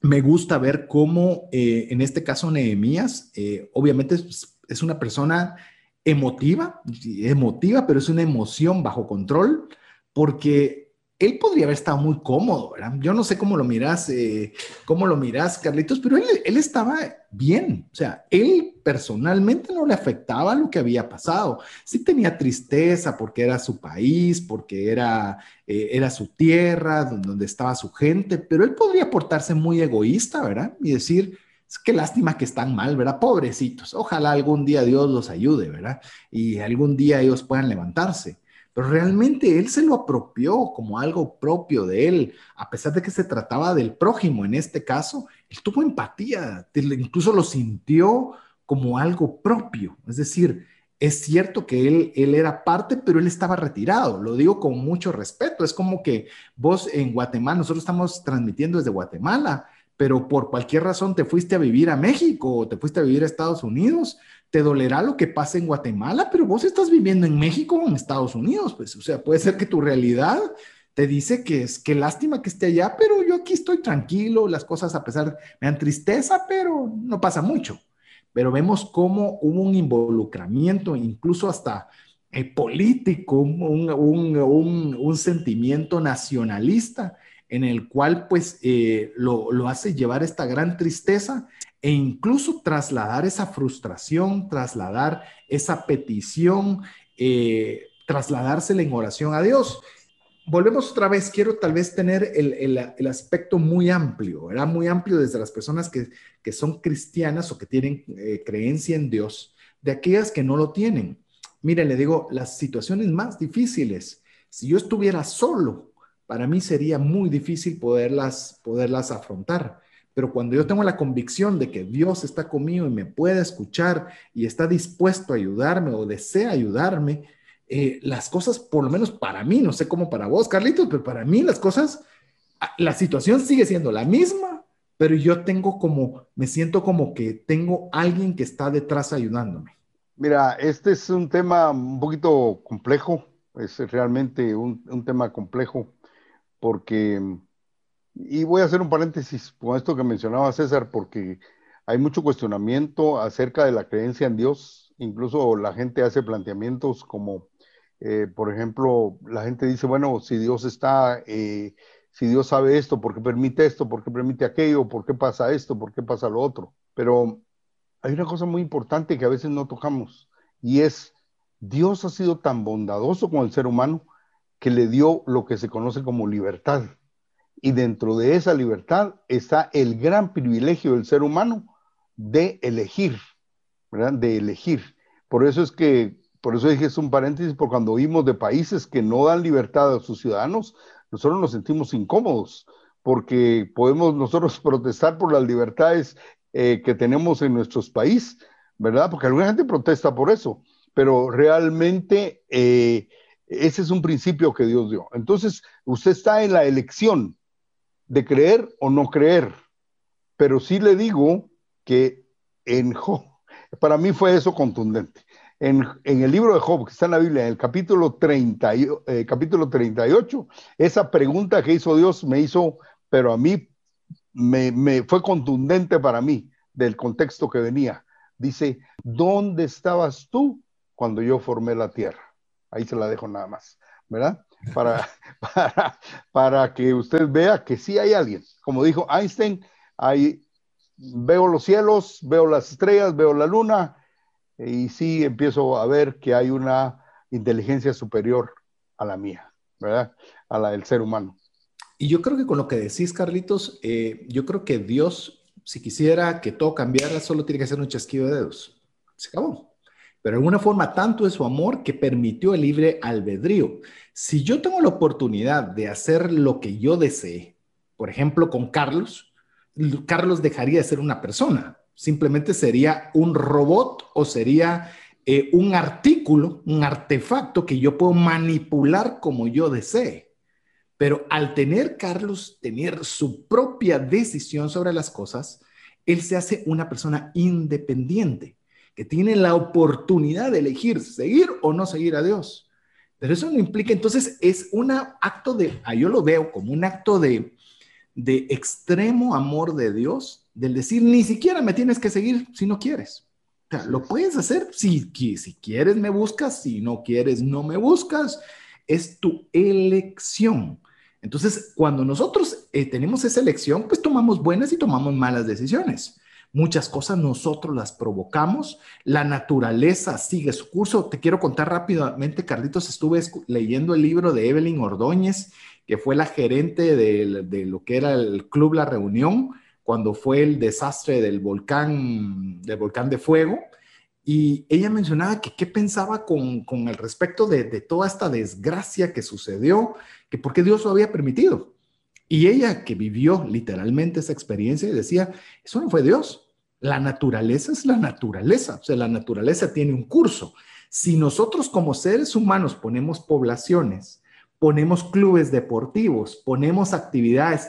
Me gusta ver cómo, eh, en este caso, Nehemías, eh, obviamente es, es, una persona emotiva, emotiva, pero es una emoción bajo control, porque él podría haber estado muy cómodo, ¿verdad? Yo no sé cómo lo miras, eh, cómo lo miras, Carlitos, pero él, él, estaba bien. O sea, él personalmente no le afectaba lo que había pasado. Sí tenía tristeza porque era su país, porque era, eh, era su tierra, donde estaba su gente, pero él podría portarse muy egoísta, ¿verdad? Y decir, es que lástima que están mal, ¿verdad? Pobrecitos. Ojalá algún día Dios los ayude, ¿verdad? Y algún día ellos puedan levantarse pero realmente él se lo apropió como algo propio de él, a pesar de que se trataba del prójimo en este caso, él tuvo empatía, incluso lo sintió como algo propio, es decir, es cierto que él, él era parte, pero él estaba retirado, lo digo con mucho respeto, es como que vos en Guatemala, nosotros estamos transmitiendo desde Guatemala, pero por cualquier razón te fuiste a vivir a México o te fuiste a vivir a Estados Unidos, te dolerá lo que pasa en Guatemala, pero vos estás viviendo en México o en Estados Unidos, pues, o sea, puede ser que tu realidad te dice que es que lástima que esté allá, pero yo aquí estoy tranquilo, las cosas a pesar me dan tristeza, pero no pasa mucho. Pero vemos cómo hubo un involucramiento, incluso hasta eh, político, un, sentimiento nacionalista en el cual pues eh, lo hace llevar esta gran tristeza e incluso trasladar esa frustración, trasladar esa petición, eh, trasladársela en oración a Dios volvemos otra vez, quiero tal vez tener el, aspecto muy amplio, era muy amplio desde las personas que, son cristianas o que tienen eh, creencia en Dios, de aquellas que no lo tienen. Mire, le digo, las situaciones más difíciles, si yo estuviera solo, para mí sería muy difícil poderlas, poderlas afrontar. Pero cuando yo tengo la convicción de que Dios está conmigo y me puede escuchar y está dispuesto a ayudarme o desea ayudarme, eh, las cosas, por lo menos para mí, no sé cómo para vos, Carlitos, pero para mí las cosas, ah, la situación sigue siendo la misma, pero yo tengo como, me siento como que tengo alguien que está detrás ayudándome. Mira, este es un tema un poquito complejo, es realmente un, un tema complejo, porque, y voy a hacer un paréntesis con esto que mencionaba César, porque hay mucho cuestionamiento acerca de la creencia en Dios, incluso la gente hace planteamientos como eh, por ejemplo, la gente dice, bueno, si Dios está, eh, si Dios sabe esto, ¿por qué permite esto? ¿Por qué permite aquello? ¿Por qué pasa esto? ¿Por qué pasa lo otro? Pero hay una cosa muy importante que a veces no tocamos y es, Dios ha sido tan bondadoso con el ser humano que le dio lo que se conoce como libertad. Y dentro de esa libertad está el gran privilegio del ser humano de elegir, ¿verdad? De elegir. Por eso es que por eso dije es un paréntesis, porque cuando oímos de países que no dan libertad a sus ciudadanos, nosotros nos sentimos incómodos, porque podemos nosotros protestar por las libertades eh, que tenemos en nuestros países, ¿verdad? Porque alguna gente protesta por eso, pero realmente eh, ese es un principio que Dios dio. Entonces, usted está en la elección de creer o no creer, pero sí le digo que en para mí fue eso contundente en, el libro de Job, que está en la Biblia, en el capítulo, 30, eh, capítulo 38, esa pregunta que hizo Dios me hizo, pero a mí me, fue contundente para mí del contexto que venía. Dice, ¿dónde estabas tú cuando yo formé la tierra? Ahí se la dejo nada más, ¿verdad? Para, para, que usted vea que sí hay alguien. Como dijo Einstein, hay, veo los cielos, veo las estrellas, veo la luna, y sí empiezo a ver que hay una inteligencia superior a la mía, ¿verdad? A la del ser humano. Y yo creo que con lo que decís, Carlitos, eh, yo creo que Dios, si quisiera que todo cambiara, solo tiene que hacer un chasquido de dedos. Se acabó. Pero de alguna forma, tanto es su amor que permitió el libre albedrío. Si yo tengo la oportunidad de hacer lo que yo desee, por ejemplo, con Carlos, Carlos dejaría de ser una persona, simplemente sería un robot o sería eh, un artículo, un artefacto que yo puedo manipular como yo desee. Pero al tener Carlos, tener su propia decisión sobre las cosas, él se hace una persona independiente, que tiene la oportunidad de elegir seguir o no seguir a Dios. Pero eso no implica, entonces es un acto de, ah, yo lo veo como un acto de, de extremo amor de Dios del decir, ni siquiera me tienes que seguir si no quieres. O sea, lo puedes hacer si, si quieres me buscas, si no quieres no me buscas, es tu elección. Entonces, cuando nosotros eh, tenemos esa elección, pues tomamos buenas y tomamos malas decisiones. Muchas cosas nosotros las provocamos, la naturaleza sigue su curso. Te quiero contar rápidamente, Carlitos, estuve leyendo el libro de Evelyn Ordóñez, que fue la gerente de, de lo que era el Club La Reunión, cuando fue el desastre del volcán, del volcán de fuego, y ella mencionaba que qué pensaba con, con el respecto de, de, toda esta desgracia que sucedió, que por qué Dios lo había permitido. Y ella que vivió literalmente esa experiencia decía, eso no fue Dios, la naturaleza es la naturaleza, o sea, la naturaleza tiene un curso. Si nosotros como seres humanos ponemos poblaciones, ponemos clubes deportivos, ponemos actividades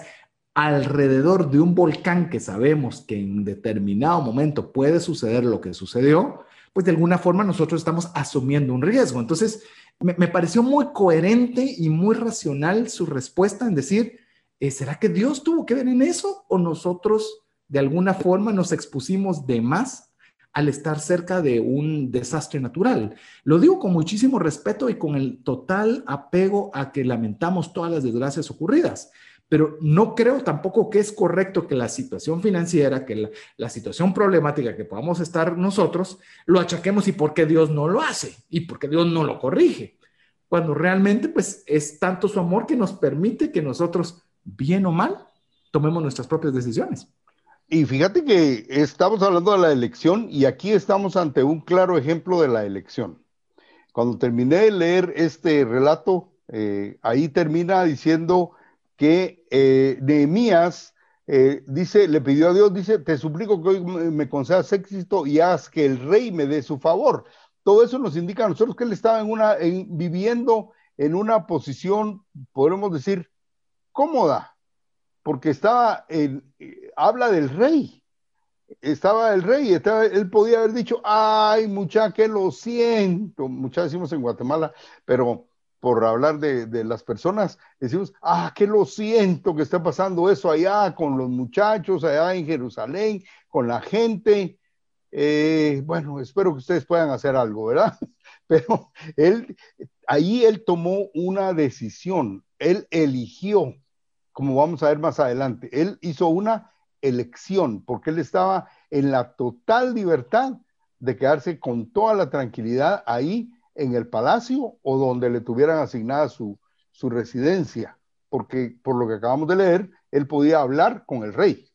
alrededor de un volcán que sabemos que en determinado momento puede suceder lo que sucedió, pues de alguna forma nosotros estamos asumiendo un riesgo. Entonces, me, pareció muy coherente y muy racional su respuesta en decir, ¿será que Dios tuvo que ver en eso o nosotros de alguna forma nos expusimos de más al estar cerca de un desastre natural? Lo digo con muchísimo respeto y con el total apego a que lamentamos todas las desgracias ocurridas pero no creo tampoco que es correcto que la situación financiera, que la, situación problemática que podamos estar nosotros, lo achaquemos y por qué Dios no lo hace y por qué Dios no lo corrige, cuando realmente pues es tanto su amor que nos permite que nosotros, bien o mal, tomemos nuestras propias decisiones. Y fíjate que estamos hablando de la elección y aquí estamos ante un claro ejemplo de la elección. Cuando terminé de leer este relato, eh, ahí termina diciendo que eh, Nehemías eh, dice, le pidió a Dios, dice, te suplico que hoy me concedas éxito y haz que el rey me dé su favor. Todo eso nos indica a nosotros que él estaba en una, viviendo en una posición, podemos decir, cómoda, porque estaba en, eh, habla del rey, estaba el rey, él podía haber dicho, ay, muchacha, que lo siento, muchas decimos en Guatemala, pero por hablar de, las personas, decimos, ah, que lo siento que está pasando eso allá con los muchachos, allá en Jerusalén, con la gente. Eh, bueno, espero que ustedes puedan hacer algo, ¿verdad? Pero él, ahí él tomó una decisión, él eligió, como vamos a ver más adelante, él hizo una elección, porque él estaba en la total libertad de quedarse con toda la tranquilidad ahí en el palacio o donde le tuvieran asignada su, su residencia, porque por lo que acabamos de leer, él podía hablar con el rey.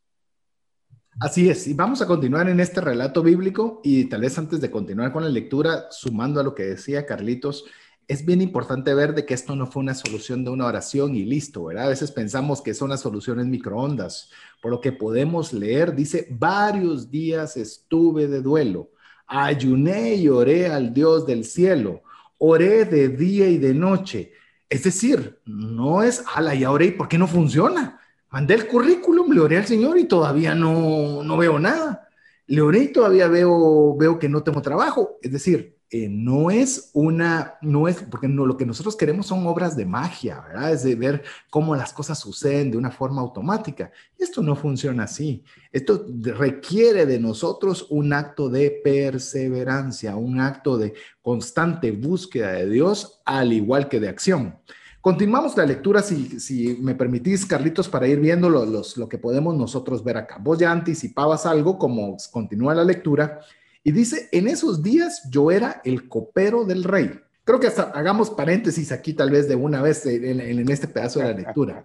Así es, y vamos a continuar en este relato bíblico y tal vez antes de continuar con la lectura, sumando a lo que decía Carlitos, es bien importante ver de que esto no fue una solución de una oración y listo, ¿verdad? A veces pensamos que son las soluciones microondas, por lo que podemos leer, dice, varios días estuve de duelo ayuné y oré al Dios del cielo, oré de día y de noche. Es decir, no es, ala, ya oré, ¿por qué no funciona? Mandé el currículum, le oré al Señor y todavía no, no veo nada. Le oré y todavía veo, veo que no tengo trabajo. Es decir, eh, no es una, no es, porque no, lo que nosotros queremos son obras de magia, ¿verdad? Es de ver cómo las cosas suceden de una forma automática. Esto no funciona así. Esto requiere de nosotros un acto de perseverancia, un acto de constante búsqueda de Dios, al igual que de acción. Continuamos la lectura, si, me permitís, Carlitos, para ir viendo lo que podemos nosotros ver acá. Vos ya anticipabas algo, como continúa la lectura y dice, en esos días yo era el copero del rey. Creo que hasta hagamos paréntesis aquí tal vez de una vez en, este pedazo de la lectura.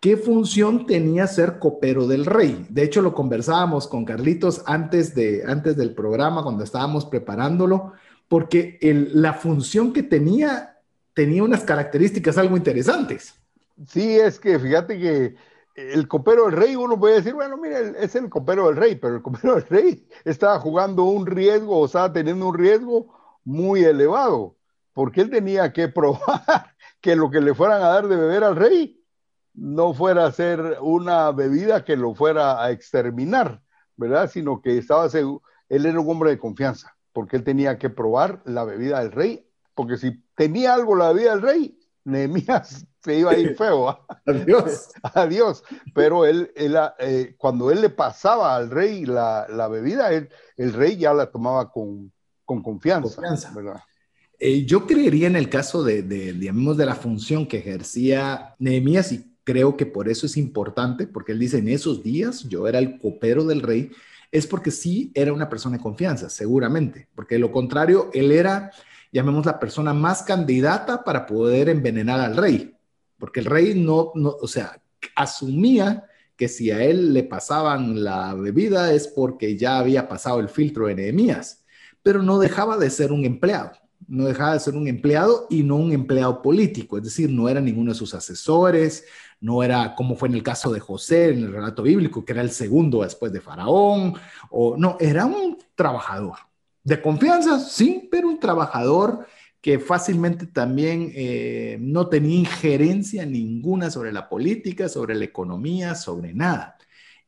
¿Qué función tenía ser copero del rey? De hecho, lo conversábamos con Carlitos antes, de, antes del programa, cuando estábamos preparándolo, porque la función que tenía tenía unas características algo interesantes. Sí, es que fíjate que el copero del rey, uno puede decir, bueno, mire, es el copero del rey, pero el copero del rey estaba jugando un riesgo o estaba teniendo un riesgo muy elevado, porque él tenía que probar que lo que le fueran a dar de beber al rey no fuera a ser una bebida que lo fuera a exterminar, ¿verdad? Sino que estaba seguro, él era un hombre de confianza, porque él tenía que probar la bebida del rey, porque si tenía algo la bebida del rey, Nehemías se iba a ir feo. Adiós. Adiós. Pero él, eh, cuando él le pasaba al rey la, bebida, el rey ya la tomaba con, confianza. Eh, yo creería en el caso de, de, digamos, de la función que ejercía Nehemías y creo que por eso es importante, porque él dice, en esos días yo era el copero del rey, es porque sí era una persona de confianza, seguramente, porque de lo contrario, él era llamemos la persona más candidata para poder envenenar al rey, porque el rey no, no, o sea, asumía que si a él le pasaban la bebida es porque ya había pasado el filtro de Nehemías, pero no dejaba de ser un empleado, no dejaba de ser un empleado y no un empleado político, es decir, no era ninguno de sus asesores, no era como fue en el caso de José en el relato bíblico, que era el segundo después de Faraón, o no, era un trabajador, de confianza, sí, pero un trabajador que fácilmente también eh, no tenía injerencia ninguna sobre la política, sobre la economía, sobre nada.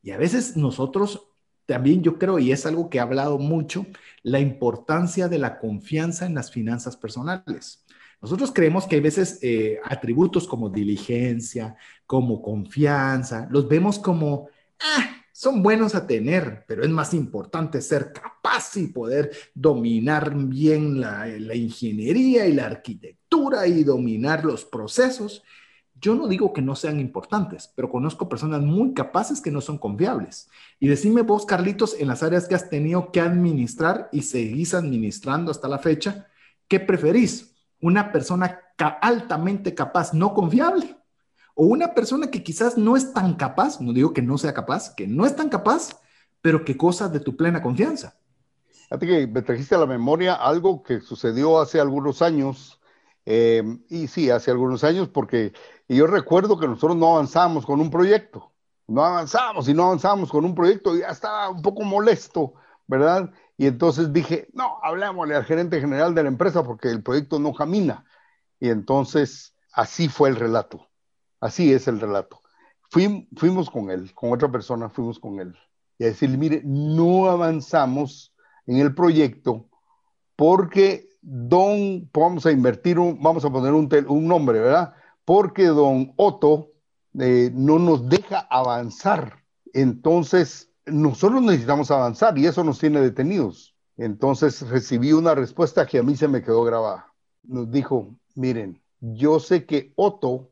Y a veces nosotros también yo creo, y es algo que he hablado mucho, la importancia de la confianza en las finanzas personales. Nosotros creemos que hay veces eh, atributos como diligencia, como confianza, los vemos como, ah, son buenos a tener, pero es más importante ser capaz y poder dominar bien la, ingeniería y la arquitectura y dominar los procesos. Yo no digo que no sean importantes, pero conozco personas muy capaces que no son confiables. Y decime vos, Carlitos, en las áreas que has tenido que administrar y seguís administrando hasta la fecha, ¿qué preferís? ¿Una persona altamente capaz, no confiable? ¿O una persona que quizás no es tan capaz, no digo que no sea capaz, que no es tan capaz, pero que goza de tu plena confianza? Fíjate que me trajiste a la memoria algo que sucedió hace algunos años, eh, y sí, hace algunos años, porque yo recuerdo que nosotros no avanzábamos con un proyecto, no avanzábamos y no avanzábamos con un proyecto, y ya estaba un poco molesto, ¿verdad? Y entonces dije, no, hablemosle al gerente general de la empresa porque el proyecto no camina. Y entonces así fue el relato, así es el relato. fuimos con él, con otra persona, fuimos con él. Y a decirle, mire, no avanzamos en el proyecto porque don, vamos a invertir, un, vamos a poner un, nombre, ¿verdad? porque don Otto eh, no nos deja avanzar. Entonces, nosotros necesitamos avanzar y eso nos tiene detenidos. Entonces recibí una respuesta que a mí se me quedó grabada. Nos dijo, miren, yo sé que Otto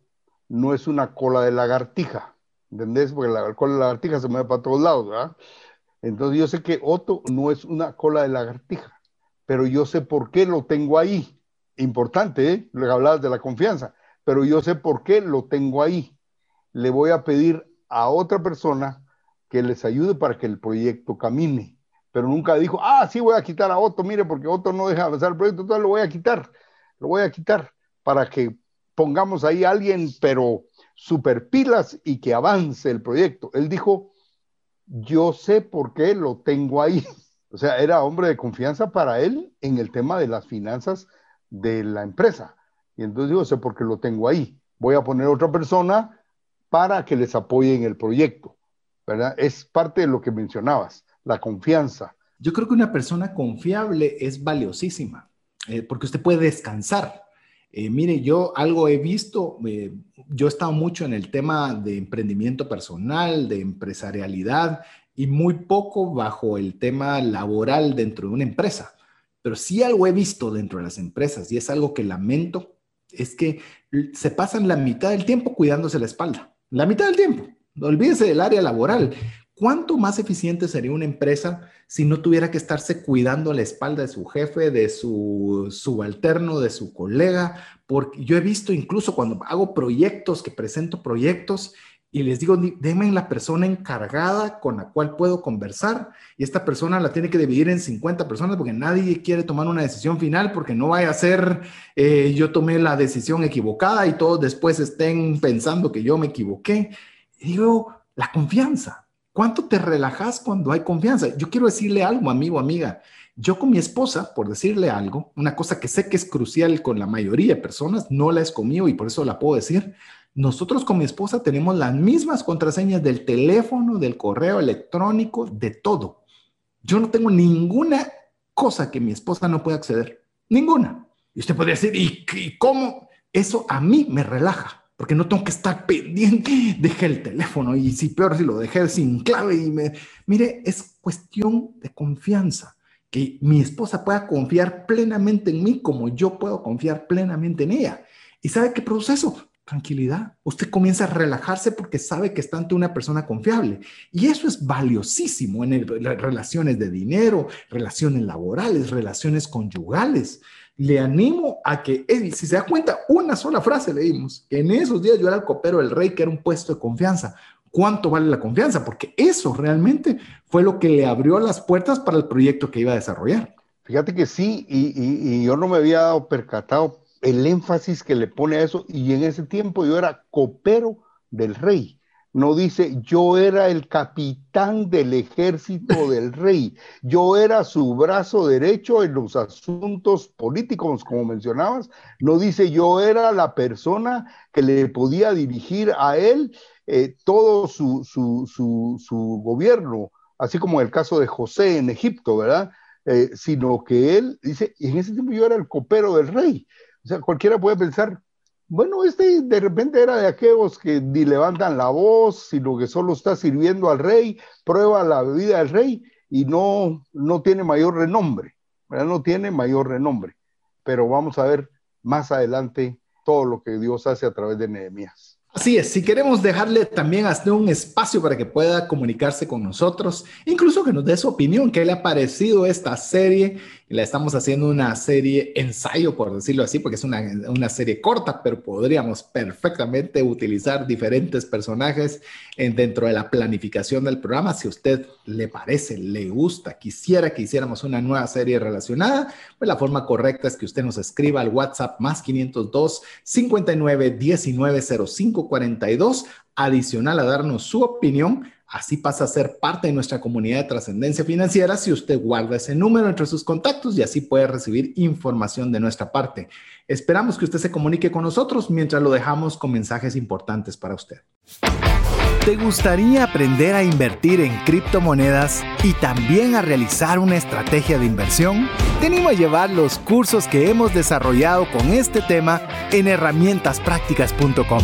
no es una cola de lagartija, ¿entendés? Porque la cola de lagartija se mueve para todos lados, ¿verdad? Entonces yo sé que Otto no es una cola de lagartija, pero yo sé por qué lo tengo ahí. Importante, ¿eh? Lo hablabas de la confianza pero yo sé por qué lo tengo ahí. Le voy a pedir a otra persona que les ayude para que el proyecto camine. Pero nunca dijo, ah, sí voy a quitar a Otto, mire, porque Otto no deja avanzar el proyecto, entonces lo voy a quitar, lo voy a quitar para que pongamos ahí a alguien, pero super pilas y que avance el proyecto. Él dijo, yo sé por qué lo tengo ahí. O sea, era hombre de confianza para él en el tema de las finanzas de la empresa. Y entonces digo, sé por qué lo tengo ahí. Voy a poner otra persona para que les apoye en el proyecto. ¿verdad? Es parte de lo que mencionabas, la confianza. Yo creo que una persona confiable es valiosísima, eh, porque usted puede descansar. Eh, mire, yo algo he visto, eh, yo he estado mucho en el tema de emprendimiento personal, de empresarialidad y muy poco bajo el tema laboral dentro de una empresa. Pero sí algo he visto dentro de las empresas y es algo que lamento es que se pasan la mitad del tiempo cuidándose la espalda. La mitad del tiempo. Olvídese del área laboral. ¿Cuánto más eficiente sería una empresa si no tuviera que estarse cuidando la espalda de su jefe, de su subalterno, de su colega? Porque yo he visto incluso cuando hago proyectos, que presento proyectos, y les digo, denme la persona encargada con la cual puedo conversar y esta persona la tiene que dividir en 50 personas porque nadie quiere tomar una decisión final porque no vaya a ser eh, yo tomé la decisión equivocada y todos después estén pensando que yo me equivoqué. Digo, la confianza. ¿Cuánto te relajas cuando hay confianza? Yo quiero decirle algo, amigo, amiga. Yo con mi esposa, por decirle algo, una cosa que sé que es crucial con la mayoría de personas, no la es conmigo y por eso la puedo decir, nosotros con mi esposa tenemos las mismas contraseñas del teléfono, del correo electrónico, de todo. Yo no tengo ninguna cosa que mi esposa no pueda acceder. Ninguna. Y usted podría decir, ¿y, cómo? Eso a mí me relaja, porque no tengo que estar pendiente. Dejé el teléfono y si peor, si lo dejé sin clave y me... Mire, es cuestión de confianza. Que mi esposa pueda confiar plenamente en mí como yo puedo confiar plenamente en ella. ¿Y sabe qué produce eso? tranquilidad. Usted comienza a relajarse porque sabe que está ante una persona confiable. Y eso es valiosísimo en relaciones de dinero, relaciones laborales, relaciones conyugales. Le animo a que, si se da cuenta, una sola frase le dimos, que en esos días yo era el copero del rey, que era un puesto de confianza. ¿Cuánto vale la confianza? Porque eso realmente fue lo que le abrió las puertas para el proyecto que iba a desarrollar. Fíjate que sí, y, y yo no me había dado percatado el énfasis que le pone a eso, y en ese tiempo yo era copero del rey. No dice, yo era el capitán del ejército del rey, yo era su brazo derecho en los asuntos políticos, como mencionabas. No dice, yo era la persona que le podía dirigir a él eh, todo su, su, su, gobierno, así como el caso de José en Egipto, ¿verdad? Eh, sino que él dice, en ese tiempo yo era el copero del rey. O sea, cualquiera puede pensar, bueno, este de repente era de aquellos que ni levantan la voz, sino que solo está sirviendo al rey, prueba la bebida del rey y no, no tiene mayor renombre, no tiene mayor renombre. Pero vamos a ver más adelante todo lo que Dios hace a través de Nehemías. Así es, si queremos dejarle también hasta un espacio para que pueda comunicarse con nosotros, incluso que nos dé su opinión, qué le ha parecido esta serie la estamos haciendo una serie ensayo, por decirlo así, porque es una, una serie corta, pero podríamos perfectamente utilizar diferentes personajes en, dentro de la planificación del programa. Si a usted le parece, le gusta, quisiera que hiciéramos una nueva serie relacionada, pues la forma correcta es que usted nos escriba al WhatsApp más 502 59 19 05 42, adicional a darnos su opinión Así pasa a ser parte de nuestra comunidad de trascendencia financiera si usted guarda ese número entre sus contactos y así puede recibir información de nuestra parte. Esperamos que usted se comunique con nosotros mientras lo dejamos con mensajes importantes para usted. ¿Te gustaría aprender a invertir en criptomonedas y también a realizar una estrategia de inversión? Tenemos a llevar los cursos que hemos desarrollado con este tema en herramientasprácticas.com.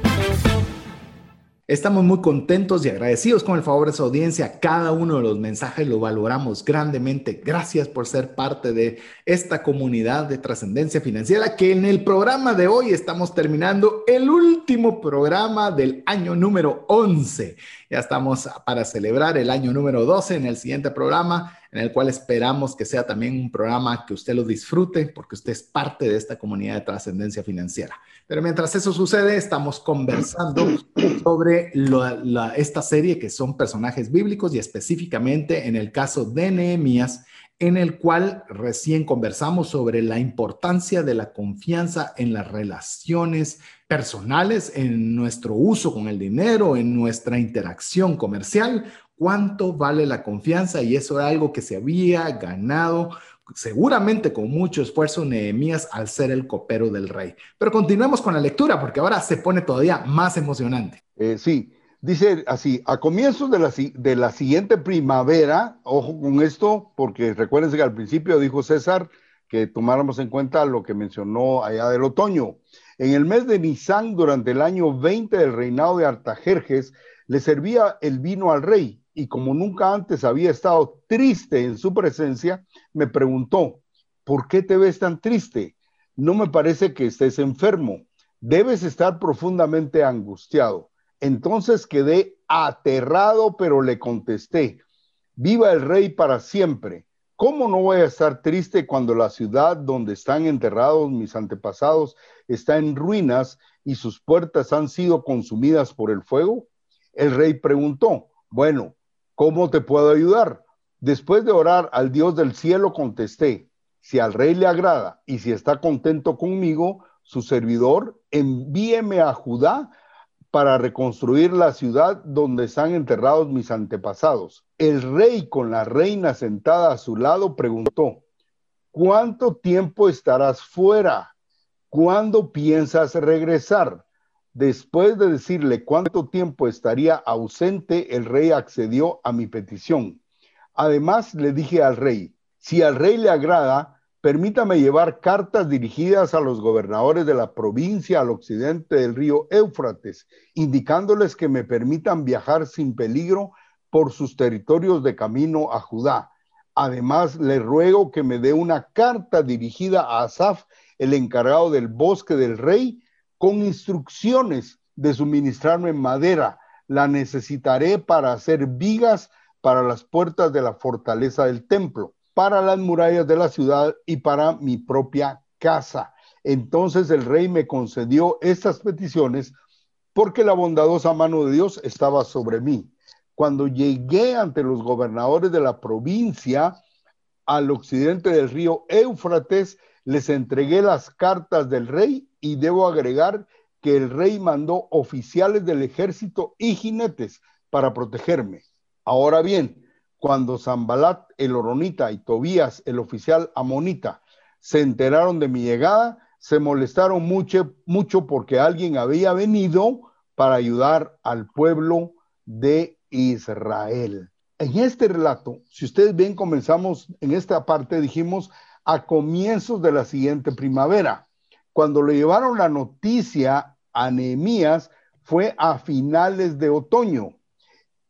Estamos muy contentos y agradecidos con el favor de su audiencia. Cada uno de los mensajes lo valoramos grandemente. Gracias por ser parte de esta comunidad de trascendencia financiera que en el programa de hoy estamos terminando el último programa del año número 11. Ya estamos para celebrar el año número 12 en el siguiente programa en el cual esperamos que sea también un programa que usted lo disfrute porque usted es parte de esta comunidad de trascendencia financiera. Pero mientras eso sucede, estamos conversando sobre esta serie que son personajes bíblicos y específicamente en el caso de Nehemías, en el cual recién conversamos sobre la importancia de la confianza en las relaciones personales, en nuestro uso con el dinero, en nuestra interacción comercial, cuánto vale la confianza y eso era algo que se había ganado seguramente con mucho esfuerzo Nehemías al ser el copero del rey. Pero continuemos con la lectura porque ahora se pone todavía más emocionante. Eh, sí, dice así, a comienzos de la, de la siguiente primavera, ojo con esto, porque recuérdense que al principio dijo César que tomáramos en cuenta lo que mencionó allá del otoño. En el mes de Nisan, durante el año 20 del reinado de Artajerjes, le servía el vino al rey y como nunca antes había estado triste en su presencia, me preguntó, ¿por qué te ves tan triste? No me parece que estés enfermo. Debes estar profundamente angustiado. Entonces quedé aterrado, pero le contesté, viva el rey para siempre. ¿Cómo no voy a estar triste cuando la ciudad donde están enterrados mis antepasados está en ruinas y sus puertas han sido consumidas por el fuego? El rey preguntó, bueno, ¿Cómo te puedo ayudar? Después de orar al Dios del cielo, contesté, si al rey le agrada y si está contento conmigo, su servidor, envíeme a Judá para reconstruir la ciudad donde están enterrados mis antepasados. El rey con la reina sentada a su lado preguntó, ¿cuánto tiempo estarás fuera? ¿Cuándo piensas regresar? Después de decirle cuánto tiempo estaría ausente, el rey accedió a mi petición. Además, le dije al rey, si al rey le agrada, permítame llevar cartas dirigidas a los gobernadores de la provincia al occidente del río Éufrates, indicándoles que me permitan viajar sin peligro por sus territorios de camino a Judá. Además, le ruego que me dé una carta dirigida a Asaf, el encargado del bosque del rey, con instrucciones de suministrarme madera. La necesitaré para hacer vigas para las puertas de la fortaleza del templo, para las murallas de la ciudad y para mi propia casa. Entonces el rey me concedió estas peticiones porque la bondadosa mano de Dios estaba sobre mí. Cuando llegué ante los gobernadores de la provincia, al occidente del río Éufrates, les entregué las cartas del rey y debo agregar que el rey mandó oficiales del ejército y jinetes para protegerme. Ahora bien, cuando Zambalat el Oronita y Tobías el oficial amonita se enteraron de mi llegada, se molestaron mucho, mucho porque alguien había venido para ayudar al pueblo de Israel. En este relato, si ustedes ven, comenzamos en esta parte, dijimos, a comienzos de la siguiente primavera. Cuando le llevaron la noticia a Nehemías fue a finales de otoño.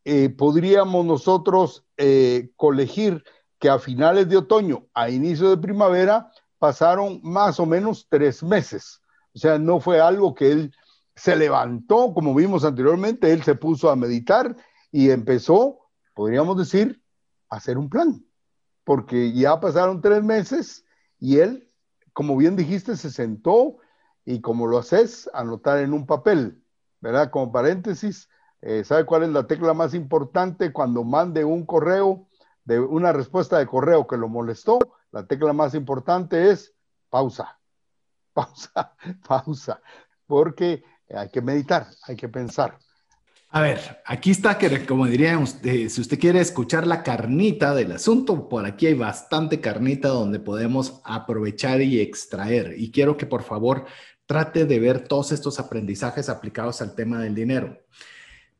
Eh, podríamos nosotros eh, colegir que a finales de otoño, a inicio de primavera, pasaron más o menos tres meses. O sea, no fue algo que él se levantó, como vimos anteriormente, él se puso a meditar y empezó, podríamos decir, a hacer un plan, porque ya pasaron tres meses y él, como bien dijiste, se sentó y como lo haces, anotar en un papel, ¿verdad? Como paréntesis, eh, ¿sabe cuál es la tecla más importante cuando mande un correo, de una respuesta de correo que lo molestó? La tecla más importante es pausa, pausa, pausa, porque hay que meditar, hay que pensar. A ver, aquí está, que como diríamos, si usted quiere escuchar la carnita del asunto, por aquí hay bastante carnita donde podemos aprovechar y extraer. Y quiero que por favor trate de ver todos estos aprendizajes aplicados al tema del dinero.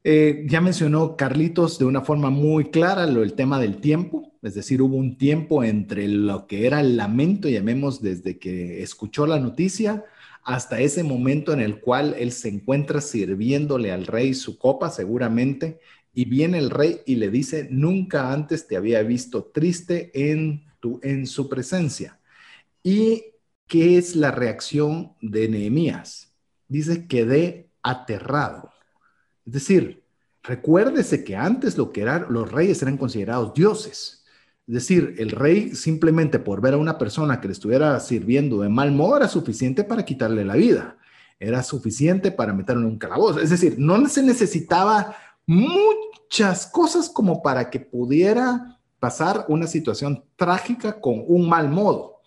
Eh, ya mencionó Carlitos de una forma muy clara lo, el tema del tiempo, es decir, hubo un tiempo entre lo que era el lamento, llamemos desde que escuchó la noticia, hasta ese momento en el cual él se encuentra sirviéndole al rey su copa, seguramente, y viene el rey y le dice, nunca antes te había visto triste en, su presencia. Y ¿Qué es la reacción de Nehemías? Dice, quedé aterrado. Es decir, recuérdese que antes lo que eran los reyes eran considerados dioses. Es decir, el rey simplemente por ver a una persona que le estuviera sirviendo de mal modo era suficiente para quitarle la vida. Era suficiente para meterlo en un calabozo. Es decir, no se necesitaba muchas cosas como para que pudiera pasar una situación trágica con un mal modo.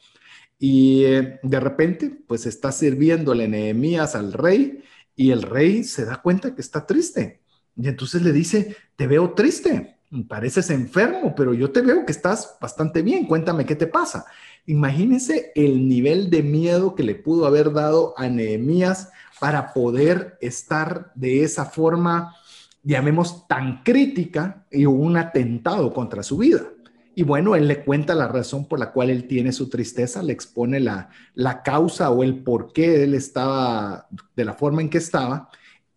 Y eh, de repente, pues está sirviéndole Nehemías al rey y el rey se da cuenta que está triste. Y entonces le dice, te veo triste, pareces enfermo, pero yo te veo que estás bastante bien, cuéntame qué te pasa. Imagínense el nivel de miedo que le pudo haber dado a Nehemías para poder estar de esa forma, llamemos, tan crítica y un atentado contra su vida. Y bueno, él le cuenta la razón por la cual él tiene su tristeza, le expone la, la causa o el por qué él estaba de la forma en que estaba.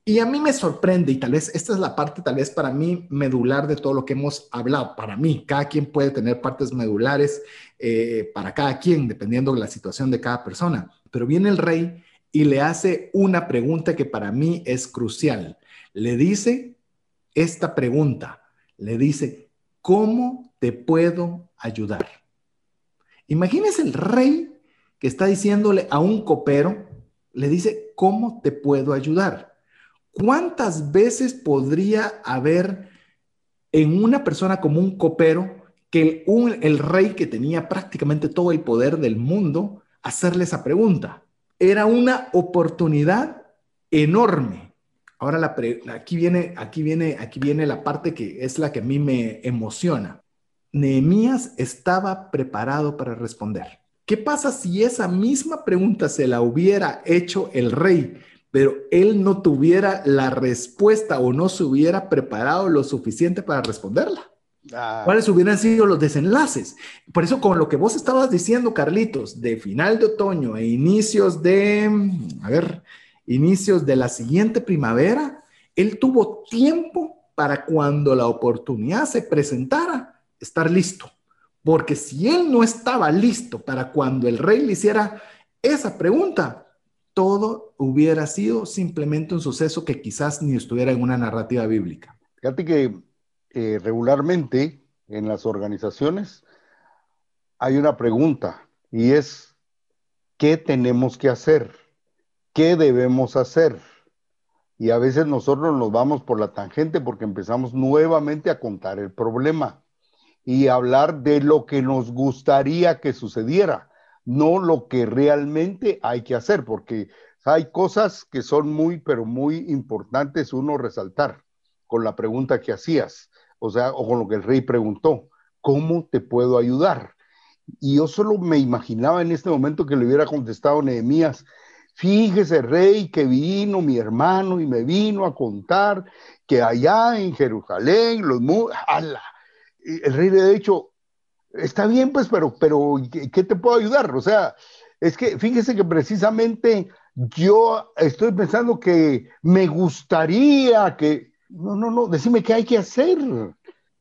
Y a mí me sorprende, y tal vez esta es la parte tal vez para mí medular de todo lo que hemos hablado. Para mí, cada quien puede tener partes medulares eh, para cada quien, dependiendo de la situación de cada persona. Pero viene el rey y le hace una pregunta que para mí es crucial. Le dice esta pregunta, le dice, ¿cómo te puedo ayudar. Imagínese el rey que está diciéndole a un copero, le dice, ¿cómo te puedo ayudar? ¿Cuántas veces podría haber en una persona como un copero que el, rey que tenía prácticamente todo el poder del mundo hacerle esa pregunta? Era una oportunidad enorme. Ahora la aquí viene, aquí viene, aquí viene la parte que es la que a mí me emociona. Nehemías estaba preparado para responder. ¿Qué pasa si esa misma pregunta se la hubiera hecho el rey, pero él no tuviera la respuesta o no se hubiera preparado lo suficiente para responderla? Ah. ¿Cuáles hubieran sido los desenlaces? Por eso, con lo que vos estabas diciendo, Carlitos, de final de otoño e inicios de, a ver, inicios de la siguiente primavera, él tuvo tiempo para cuando la oportunidad se presentara, estar listo. Porque si él no estaba listo para cuando el rey le hiciera esa pregunta, todo hubiera sido simplemente un suceso que quizás ni estuviera en una narrativa bíblica. Fíjate que eh, regularmente en las organizaciones hay una pregunta y es, ¿qué tenemos que hacer? ¿Qué debemos hacer? Y a veces nosotros nos vamos por la tangente porque empezamos nuevamente a contar el problema y hablar de lo que nos gustaría que sucediera, no lo que realmente hay que hacer, porque hay cosas que son muy, pero muy importantes uno resaltar con la pregunta que hacías, o sea, o con lo que el rey preguntó, ¿cómo te puedo ayudar? Y yo solo me imaginaba en este momento que le hubiera contestado Nehemías, fíjese rey que vino mi hermano y me vino a contar que allá en Jerusalén los ¡ala! el rey le ha dicho, está bien pues, pero, pero ¿qué te puedo ayudar? O sea, es que fíjese que precisamente yo estoy pensando que me gustaría que, no, no, no, decime qué hay que hacer.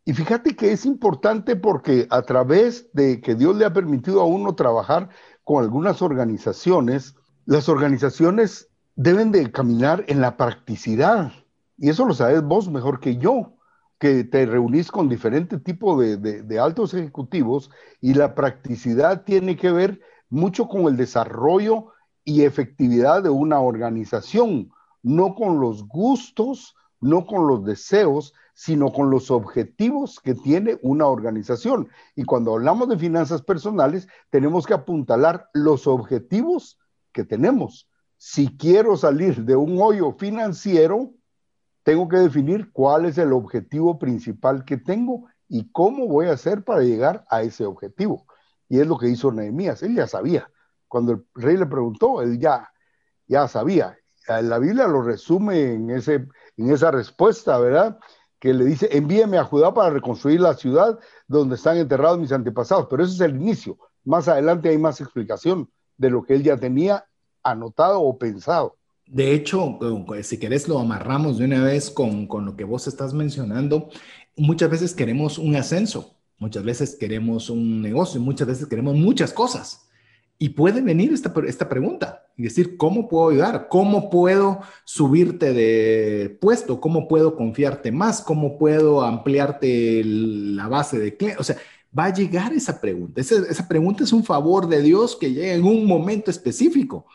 Y fíjate que es importante porque a través de que Dios le ha permitido a uno trabajar con algunas organizaciones, las organizaciones deben de caminar en la practicidad. Y eso lo sabes vos mejor que yo que te reunís con diferentes tipos de, altos ejecutivos y la practicidad tiene que ver mucho con el desarrollo y efectividad de una organización, no con los gustos, no con los deseos, sino con los objetivos que tiene una organización. Y cuando hablamos de finanzas personales, tenemos que apuntalar los objetivos que tenemos. Si quiero salir de un hoyo financiero, tengo que definir cuál es el objetivo principal que tengo y cómo voy a hacer para llegar a ese objetivo. Y es lo que hizo Nehemías, él ya sabía. Cuando el rey le preguntó, él ya, ya sabía. La Biblia lo resume en, ese, en esa respuesta, ¿verdad? Que le dice, envíeme a Judá para reconstruir la ciudad donde están enterrados mis antepasados. Pero ese es el inicio. Más adelante hay más explicación de lo que él ya tenía anotado o pensado. De hecho, si querés lo amarramos de una vez con, lo que vos estás mencionando. Muchas veces queremos un ascenso, muchas veces queremos un negocio, muchas veces queremos muchas cosas. Y puede venir esta, esta pregunta y decir, ¿cómo puedo ayudar? ¿Cómo puedo subirte de puesto? ¿Cómo puedo confiarte más? ¿Cómo puedo ampliarte la base de clientes? O sea, va a llegar esa pregunta. Esa, esa pregunta es un favor de Dios que llega en un momento específico.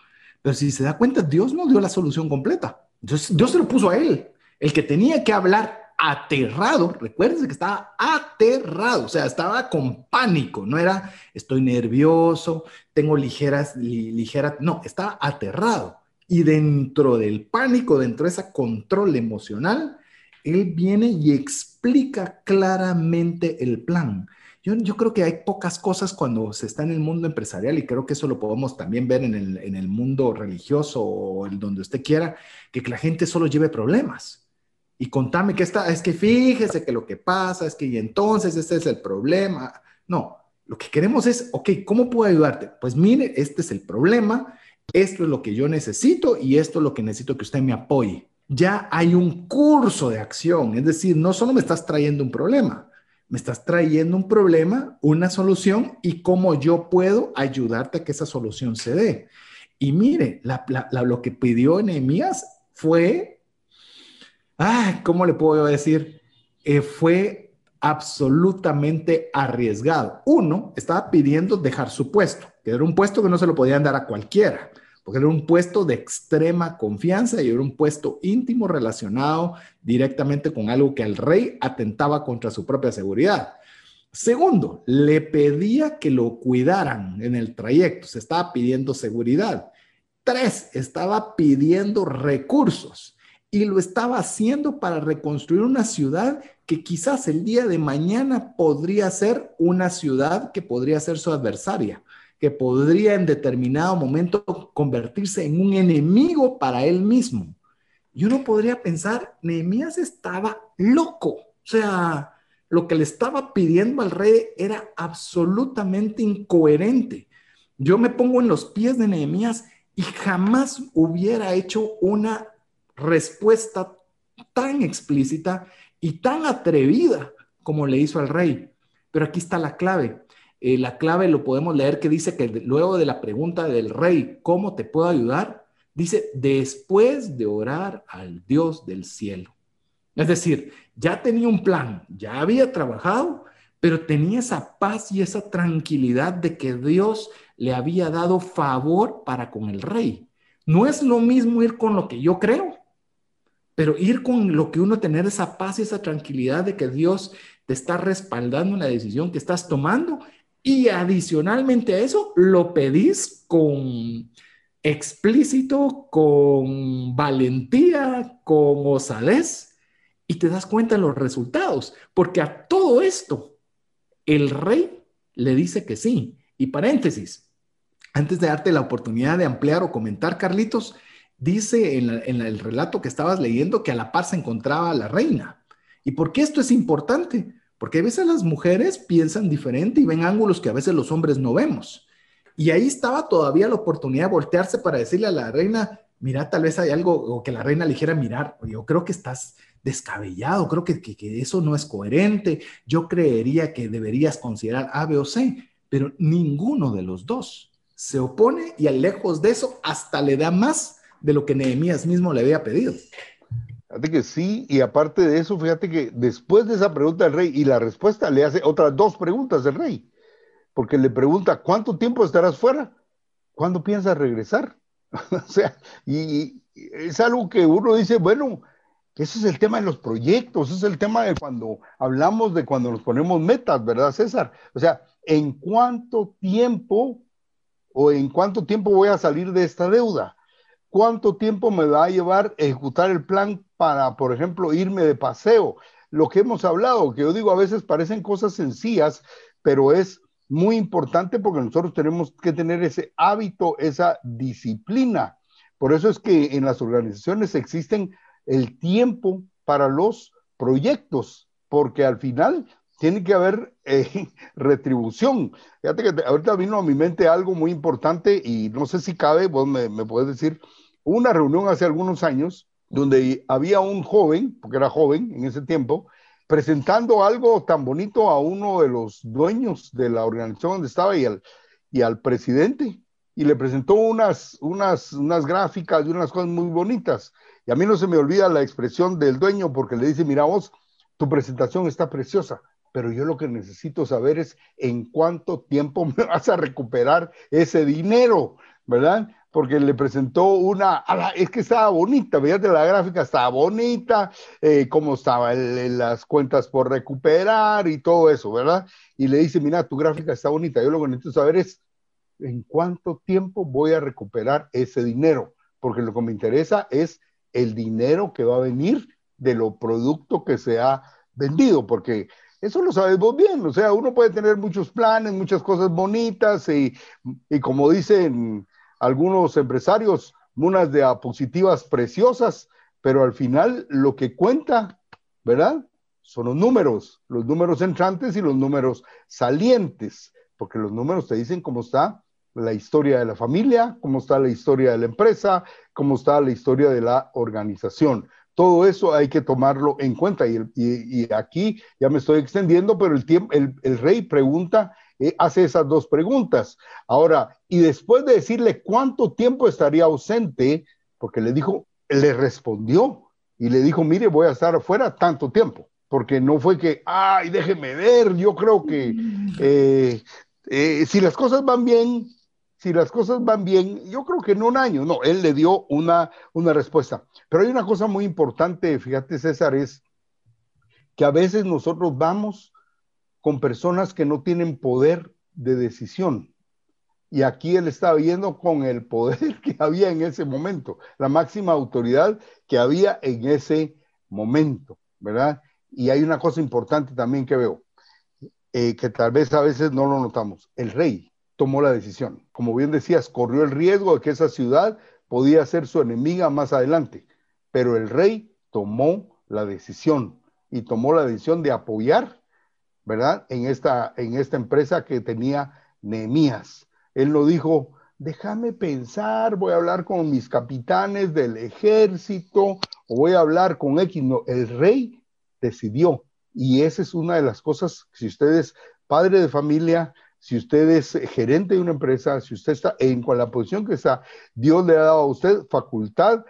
Pero si se da cuenta, Dios no dio la solución completa. Dios se lo puso a él. El que tenía que hablar aterrado, recuérdense que estaba aterrado, o sea, estaba con pánico, no era estoy nervioso, tengo ligeras, ligeras, no, estaba aterrado. Y dentro del pánico, dentro de ese control emocional, él viene y explica claramente el plan. Yo, creo que hay pocas cosas cuando se está en el mundo empresarial y creo que eso lo podemos también ver en el, mundo religioso o en donde usted quiera, que, la gente solo lleve problemas. Y contame que está, es que fíjese que lo que pasa es que y entonces este es el problema. No, lo que queremos es, ok, ¿cómo puedo ayudarte? Pues mire, este es el problema, esto es lo que yo necesito y esto es lo que necesito que usted me apoye. Ya hay un curso de acción, es decir, no solo me estás trayendo un problema, me estás trayendo un problema, una solución y cómo yo puedo ayudarte a que esa solución se dé. Y mire, lo que pidió Nehemías fue, ah, ¿cómo le puedo decir? Eh, fue absolutamente arriesgado. Uno, estaba pidiendo dejar su puesto, que era un puesto que no se lo podían dar a cualquiera porque era un puesto de extrema confianza y era un puesto íntimo relacionado directamente con algo que el rey atentaba contra su propia seguridad. Segundo, le pedía que lo cuidaran en el trayecto, se estaba pidiendo seguridad. Tres, estaba pidiendo recursos y lo estaba haciendo para reconstruir una ciudad que quizás el día de mañana podría ser una ciudad que podría ser su adversaria que podría en determinado momento convertirse en un enemigo para él mismo. Y uno podría pensar, Nehemías estaba loco. O sea, lo que le estaba pidiendo al rey era absolutamente incoherente. Yo me pongo en los pies de Nehemías y jamás hubiera hecho una respuesta tan explícita y tan atrevida como le hizo al rey. Pero aquí está la clave. Eh, la clave lo podemos leer que dice que luego de la pregunta del rey, ¿cómo te puedo ayudar? Dice, después de orar al Dios del cielo. Es decir, ya tenía un plan, ya había trabajado, pero tenía esa paz y esa tranquilidad de que Dios le había dado favor para con el rey. No es lo mismo ir con lo que yo creo, pero ir con lo que uno tener esa paz y esa tranquilidad de que Dios te está respaldando en la decisión que estás tomando y adicionalmente a eso lo pedís con explícito, con valentía, con osadez y te das cuenta de los resultados, porque a todo esto el rey le dice que sí. Y paréntesis, antes de darte la oportunidad de ampliar o comentar, Carlitos, dice en, el relato que estabas leyendo que a la par se encontraba la reina. ¿Y por qué esto es importante? Porque a veces las mujeres piensan diferente y ven ángulos que a veces los hombres no vemos. Y ahí estaba todavía la oportunidad de voltearse para decirle a la reina, mira, tal vez hay algo, o que la reina le dijera, mirar, yo creo que estás descabellado, creo que, que, eso no es coherente, yo creería que deberías considerar A, B o C, pero ninguno de los dos se opone y lejos de eso hasta le da más de lo que Nehemías mismo le había pedido. Fíjate que sí, y aparte de eso, fíjate que después de esa pregunta del rey y la respuesta le hace otras dos preguntas del rey, porque le pregunta, ¿cuánto tiempo estarás fuera? ¿Cuándo piensas regresar? o sea, y, es algo que uno dice, bueno, ese es el tema de los proyectos, es el tema de cuando hablamos de cuando nos ponemos metas, ¿verdad, César? O sea, ¿en cuánto tiempo o en cuánto tiempo voy a salir de esta deuda? ¿Cuánto tiempo me va a llevar ejecutar el plan para, por ejemplo, irme de paseo? Lo que hemos hablado, que yo digo, a veces parecen cosas sencillas, pero es muy importante porque nosotros tenemos que tener ese hábito, esa disciplina. Por eso es que en las organizaciones existen el tiempo para los proyectos, porque al final tiene que haber eh, retribución. Fíjate que ahorita vino a mi mente algo muy importante y no sé si cabe, vos me, me puedes decir, una reunión hace algunos años donde había un joven, porque era joven en ese tiempo, presentando algo tan bonito a uno de los dueños de la organización donde estaba y al, y al presidente, y le presentó unas, unas, unas gráficas y unas cosas muy bonitas. Y a mí no se me olvida la expresión del dueño porque le dice, mira vos, tu presentación está preciosa, pero yo lo que necesito saber es en cuánto tiempo me vas a recuperar ese dinero, ¿verdad? Porque le presentó una, es que estaba bonita, fíjate la gráfica, estaba bonita, eh, cómo estaban las cuentas por recuperar y todo eso, ¿verdad? Y le dice, mira, tu gráfica está bonita, yo lo que necesito saber es en cuánto tiempo voy a recuperar ese dinero, porque lo que me interesa es el dinero que va a venir de lo producto que se ha vendido, porque eso lo sabemos bien, o sea, uno puede tener muchos planes, muchas cosas bonitas y, y como dicen algunos empresarios, unas diapositivas preciosas, pero al final lo que cuenta, ¿verdad? Son los números, los números entrantes y los números salientes, porque los números te dicen cómo está la historia de la familia, cómo está la historia de la empresa, cómo está la historia de la organización. Todo eso hay que tomarlo en cuenta y, aquí ya me estoy extendiendo, pero el, tiempo, el rey pregunta eh, hace esas dos preguntas. Ahora, y después de decirle cuánto tiempo estaría ausente, porque le dijo, le respondió y le dijo, mire, voy a estar afuera tanto tiempo, porque no fue que, ay, déjeme ver, yo creo que eh, eh, si las cosas van bien, si las cosas van bien, yo creo que en un año, no, él le dio una, una respuesta. Pero hay una cosa muy importante, fíjate César, es que a veces nosotros vamos con personas que no tienen poder de decisión. Y aquí él estaba viendo con el poder que había en ese momento, la máxima autoridad que había en ese momento, ¿verdad? Y hay una cosa importante también que veo, eh, que tal vez a veces no lo notamos. El rey tomó la decisión. Como bien decías, corrió el riesgo de que esa ciudad podía ser su enemiga más adelante, pero el rey tomó la decisión y tomó la decisión de apoyar ¿verdad? En esta, en esta empresa que tenía Nehemías. Él no dijo, déjame pensar, voy a hablar con mis capitanes del ejército o voy a hablar con X. No, el rey decidió. Y esa es una de las cosas, si usted es padre de familia, si usted es gerente de una empresa, si usted está en con la posición que está, Dios le ha dado a usted facultad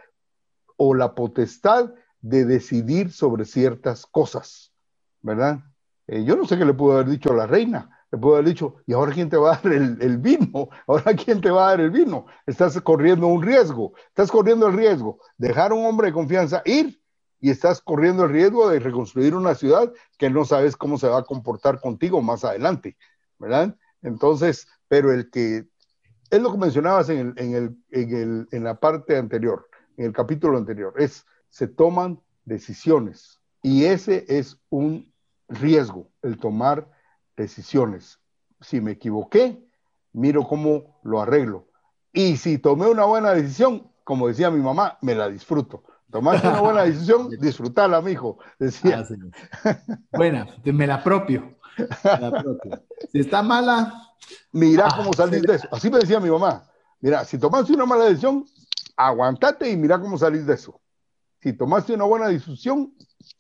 o la potestad de decidir sobre ciertas cosas, ¿verdad? Eh, yo no sé qué le pudo haber dicho a la reina. Le pudo haber dicho, ¿y ahora quién te va a dar el, vino? ¿Ahora quién te va a dar el vino? Estás corriendo un riesgo. Estás corriendo el riesgo. Dejar a un hombre de confianza ir y estás corriendo el riesgo de reconstruir una ciudad que no sabes cómo se va a comportar contigo más adelante, ¿verdad? Entonces, pero el que, es lo que mencionabas en, el, en, el, en la parte anterior, en el capítulo anterior, es, se toman decisiones y ese es un riesgo, el tomar decisiones. Si me equivoqué, miro cómo lo arreglo. Y si tomé una buena decisión, como decía mi mamá, me la disfruto. Tomaste una buena decisión, disfrutala, mijo. Decía. Ah, buena, me la propio. Si está mala. Mira ah, cómo salís de eso. Así me decía mi mamá. Mira, si tomaste una mala decisión, aguantate y mira cómo salís de eso. Si tomaste una buena decisión,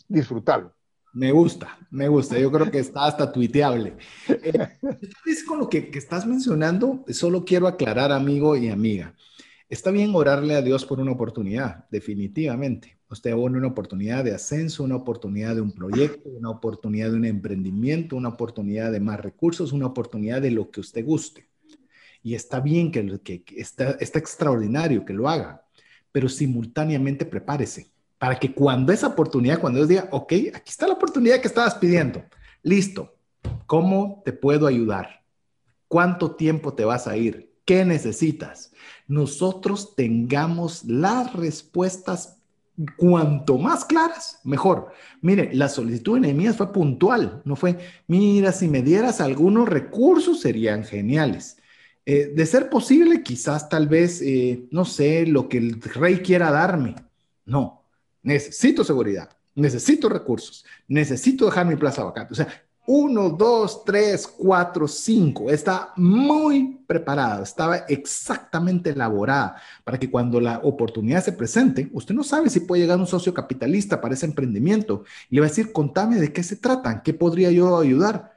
disfrútalo. Me gusta, me gusta. Yo creo que está hasta tuiteable. Eh, con lo que, que, estás mencionando, solo quiero aclarar, amigo y amiga. Está bien orarle a Dios por una oportunidad, definitivamente. Usted abona una oportunidad de ascenso, una oportunidad de un proyecto, una oportunidad de un emprendimiento, una oportunidad de más recursos, una oportunidad de lo que usted guste. Y está bien que, que, que está, está extraordinario que lo haga, pero simultáneamente prepárese para que cuando esa oportunidad, cuando Dios diga, ok, aquí está la oportunidad que estabas pidiendo, listo, ¿cómo te puedo ayudar? ¿Cuánto tiempo te vas a ir? ¿Qué necesitas? Nosotros tengamos las respuestas cuanto más claras, mejor. Mire, la solicitud de Nehemías fue puntual, no fue, mira, si me dieras algunos recursos serían geniales. Eh, de ser posible, quizás tal vez, eh, no sé, lo que el rey quiera darme. No, necesito seguridad, necesito recursos, necesito dejar mi plaza vacante. O sea, uno, dos, tres, cuatro, cinco. Está muy preparada, estaba exactamente elaborada para que cuando la oportunidad se presente, usted no sabe si puede llegar un socio capitalista para ese emprendimiento y le va a decir, contame de qué se trata, qué podría yo ayudar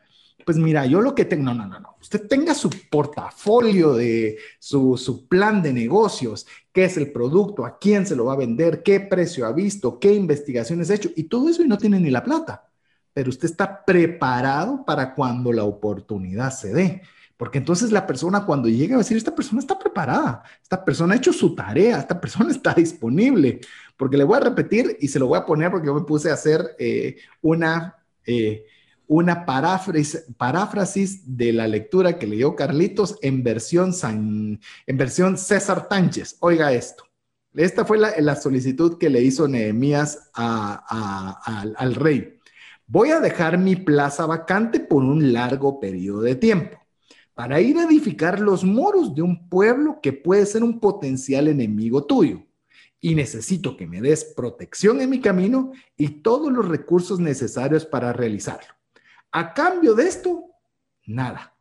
pues mira, yo lo que tengo, no, no, no, no, usted tenga su portafolio de su, plan de negocios, qué es el producto, a quién se lo va a vender, qué precio ha visto, qué investigaciones ha hecho y todo eso y no tiene ni la plata, pero usted está preparado para cuando la oportunidad se dé. Porque entonces la persona cuando llega a decir, esta persona está preparada, esta persona ha hecho su tarea, esta persona está disponible. Porque le voy a repetir y se lo voy a poner porque yo me puse a hacer eh, una, eh, una paráfrasis, de la lectura que leyó Carlitos en versión, César Tánchez. Oiga esto. Esta fue la, solicitud que le hizo Nehemías al rey. Voy a dejar mi plaza vacante por un largo periodo de tiempo para ir a edificar los muros de un pueblo que puede ser un potencial enemigo tuyo. Y necesito que me des protección en mi camino y todos los recursos necesarios para realizarlo. A cambio de esto, nada.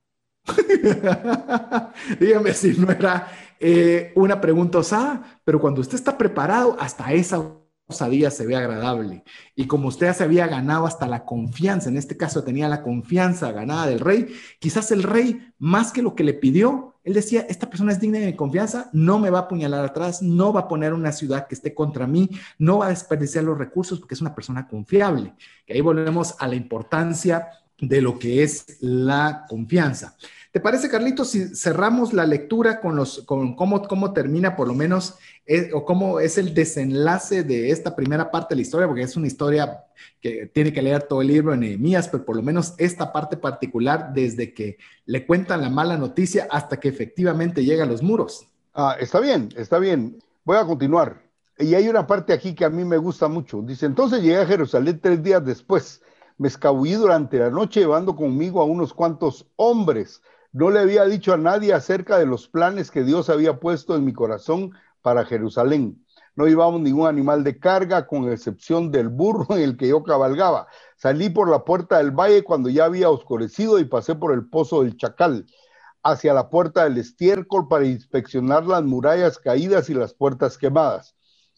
Dígame si no era eh, una pregunta osada, pero cuando usted está preparado, hasta esa osadía se ve agradable. Y como usted ya se había ganado hasta la confianza, en este caso tenía la confianza ganada del rey, quizás el rey, más que lo que le pidió, él decía, esta persona es digna de mi confianza, no me va a apuñalar atrás, no va a poner una ciudad que esté contra mí, no va a desperdiciar los recursos porque es una persona confiable. Que ahí volvemos a la importancia de lo que es la confianza. ¿Te parece, Carlitos, si cerramos la lectura con, los, con cómo, cómo termina por lo menos eh, o cómo es el desenlace de esta primera parte de la historia? Porque es una historia que tiene que leer todo el libro de Nehemías, pero por lo menos esta parte particular, desde que le cuentan la mala noticia hasta que efectivamente llega a los muros. Ah, está bien, está bien. Voy a continuar. Y hay una parte aquí que a mí me gusta mucho. Dice, entonces llegué a Jerusalén tres días después me escabullí durante la noche llevando conmigo a unos cuantos hombres. No le había dicho a nadie acerca de los planes que Dios había puesto en mi corazón para Jerusalén. No llevamos ningún animal de carga, con excepción del burro en el que yo cabalgaba. Salí por la puerta del valle cuando ya había oscurecido y pasé por el pozo del Chacal hacia la puerta del estiércol para inspeccionar las murallas caídas y las puertas quemadas.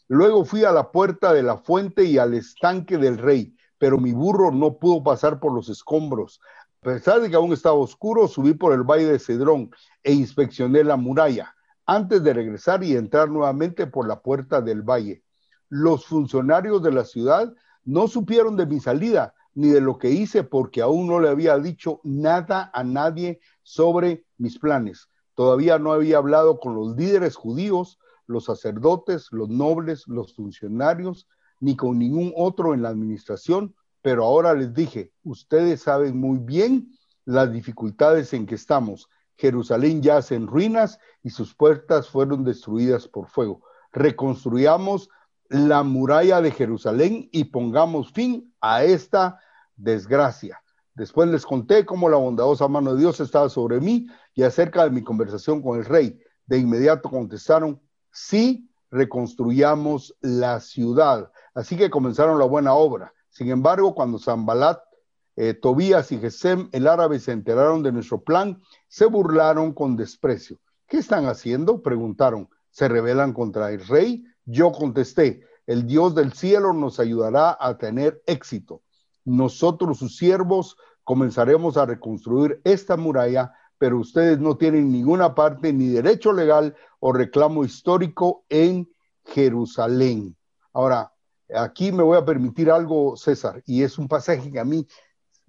Luego fui a la puerta de la fuente y al estanque del rey pero mi burro no pudo pasar por los escombros. A pesar de que aún estaba oscuro, subí por el valle de Cedrón e inspeccioné la muralla antes de regresar y entrar nuevamente por la puerta del valle. Los funcionarios de la ciudad no supieron de mi salida ni de lo que hice porque aún no le había dicho nada a nadie sobre mis planes. Todavía no había hablado con los líderes judíos, los sacerdotes, los nobles, los funcionarios ni con ningún otro en la administración, pero ahora les dije, ustedes saben muy bien las dificultades en que estamos. Jerusalén yace en ruinas y sus puertas fueron destruidas por fuego. Reconstruyamos la muralla de Jerusalén y pongamos fin a esta desgracia. Después les conté cómo la bondadosa mano de Dios estaba sobre mí y acerca de mi conversación con el rey. De inmediato contestaron, sí, reconstruyamos la ciudad. Así que comenzaron la buena obra. Sin embargo, cuando Zambalat, eh, Tobías y Gesem, el árabe, se enteraron de nuestro plan, se burlaron con desprecio. ¿Qué están haciendo? Preguntaron. ¿Se rebelan contra el rey? Yo contesté, el Dios del cielo nos ayudará a tener éxito. Nosotros, sus siervos, comenzaremos a reconstruir esta muralla, pero ustedes no tienen ninguna parte ni derecho legal o reclamo histórico en Jerusalén. Ahora, aquí me voy a permitir algo, César, y es un pasaje que a mí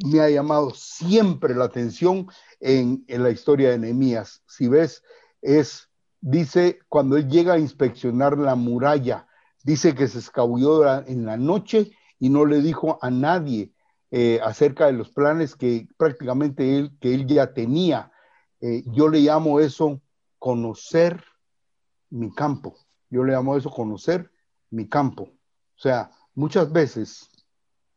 me ha llamado siempre la atención en, la historia de Nehemías. Si ves, es, dice, cuando él llega a inspeccionar la muralla, dice que se escabulló en la noche y no le dijo a nadie eh, acerca de los planes que prácticamente él, que él ya tenía. Eh, yo le llamo eso conocer mi campo. Yo le llamo eso conocer mi campo. O sea, muchas veces,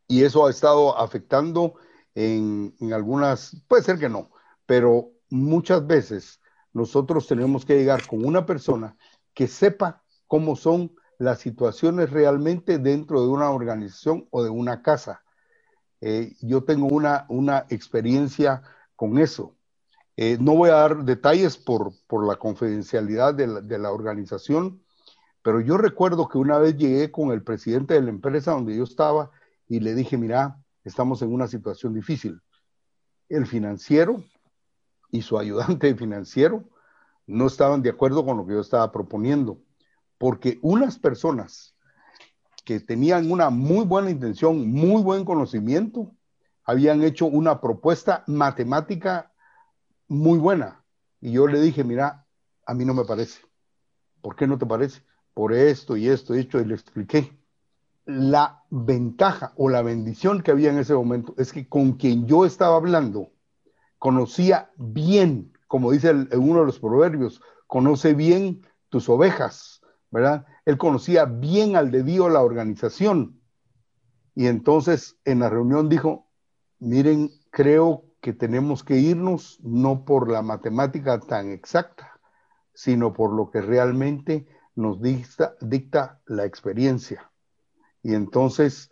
y eso ha estado afectando en, en algunas, puede ser que no, pero muchas veces nosotros tenemos que llegar con una persona que sepa cómo son las situaciones realmente dentro de una organización o de una casa. Eh, yo tengo una, una experiencia con eso. Eh, no voy a dar detalles por, por la confidencialidad de la, de la, organización, pero yo recuerdo que una vez llegué con el presidente de la empresa donde yo estaba y le dije, mira, estamos en una situación difícil. El financiero y su ayudante financiero no estaban de acuerdo con lo que yo estaba proponiendo porque unas personas que tenían una muy buena intención, muy buen conocimiento, habían hecho una propuesta matemática muy buena. Y yo le dije, mira, a mí no me parece. ¿Por qué no te parece? Por esto y esto esto, y le expliqué. La ventaja o la bendición que había en ese momento es que con quien yo estaba hablando conocía bien, como dice uno de los proverbios, conoce bien tus ovejas ¿verdad? Él conocía bien al dedío la organización. Y entonces en la reunión dijo, miren, creo que tenemos que irnos no por la matemática tan exacta, sino por lo que realmente nos dicta, dicta la experiencia. Y entonces,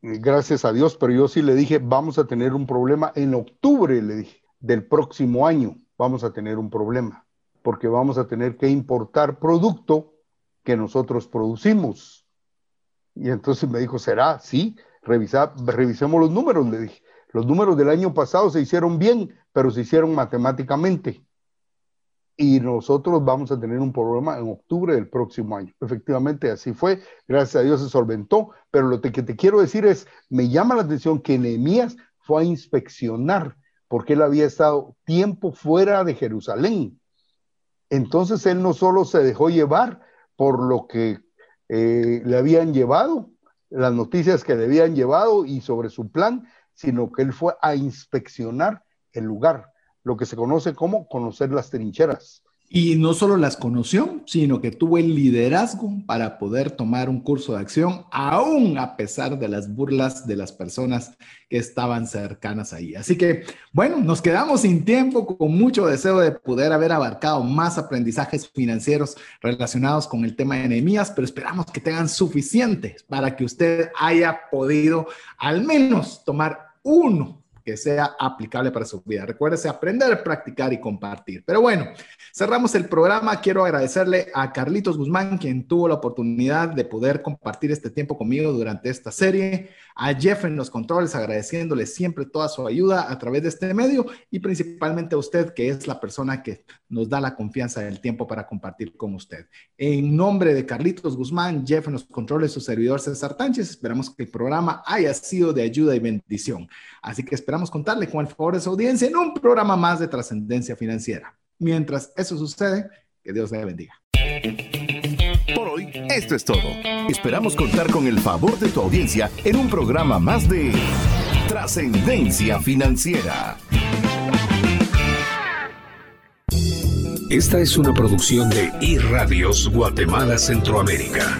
gracias a Dios, pero yo sí le dije, vamos a tener un problema en octubre, le dije, del próximo año, vamos a tener un problema, porque vamos a tener que importar producto que nosotros producimos. Y entonces me dijo, ¿será? Sí, revisa, revisemos los números, le dije. Los números del año pasado se hicieron bien, pero se hicieron matemáticamente. Y nosotros vamos a tener un problema en octubre del próximo año. Efectivamente, así fue. Gracias a Dios se solventó. Pero lo que te quiero decir es, me llama la atención que Nehemías fue a inspeccionar, porque él había estado tiempo fuera de Jerusalén. Entonces él no solo se dejó llevar, por lo que eh, le habían llevado, las noticias que le habían llevado y sobre su plan, sino que él fue a inspeccionar el lugar, lo que se conoce como conocer las trincheras. Y no solo las conoció, sino que tuvo el liderazgo para poder tomar un curso de acción, aún a pesar de las burlas de las personas que estaban cercanas ahí. Así que, bueno, nos quedamos sin tiempo, con mucho deseo de poder haber abarcado más aprendizajes financieros relacionados con el tema de enemías, pero esperamos que tengan suficientes para que usted haya podido al menos tomar uno que sea aplicable para su vida. Recuérdese aprender, practicar y compartir. Pero bueno, cerramos el programa. Quiero agradecerle a Carlitos Guzmán, quien tuvo la oportunidad de poder compartir este tiempo conmigo durante esta serie. A Jeff en los controles, agradeciéndole siempre toda su ayuda a través de este medio y principalmente a usted, que es la persona que nos da la confianza del tiempo para compartir con usted. En nombre de Carlitos Guzmán, Jeff en los controles, su servidor César Tánchez, esperamos que el programa haya sido de ayuda y bendición. Así que esperamos contarle con el favor de su audiencia en un programa más de trascendencia financiera. Mientras eso sucede, que Dios le bendiga. Por hoy, esto es todo. Esperamos contar con el favor de tu audiencia en un programa más de Trascendencia Financiera. Esta es una producción de iRadios Guatemala Centroamérica.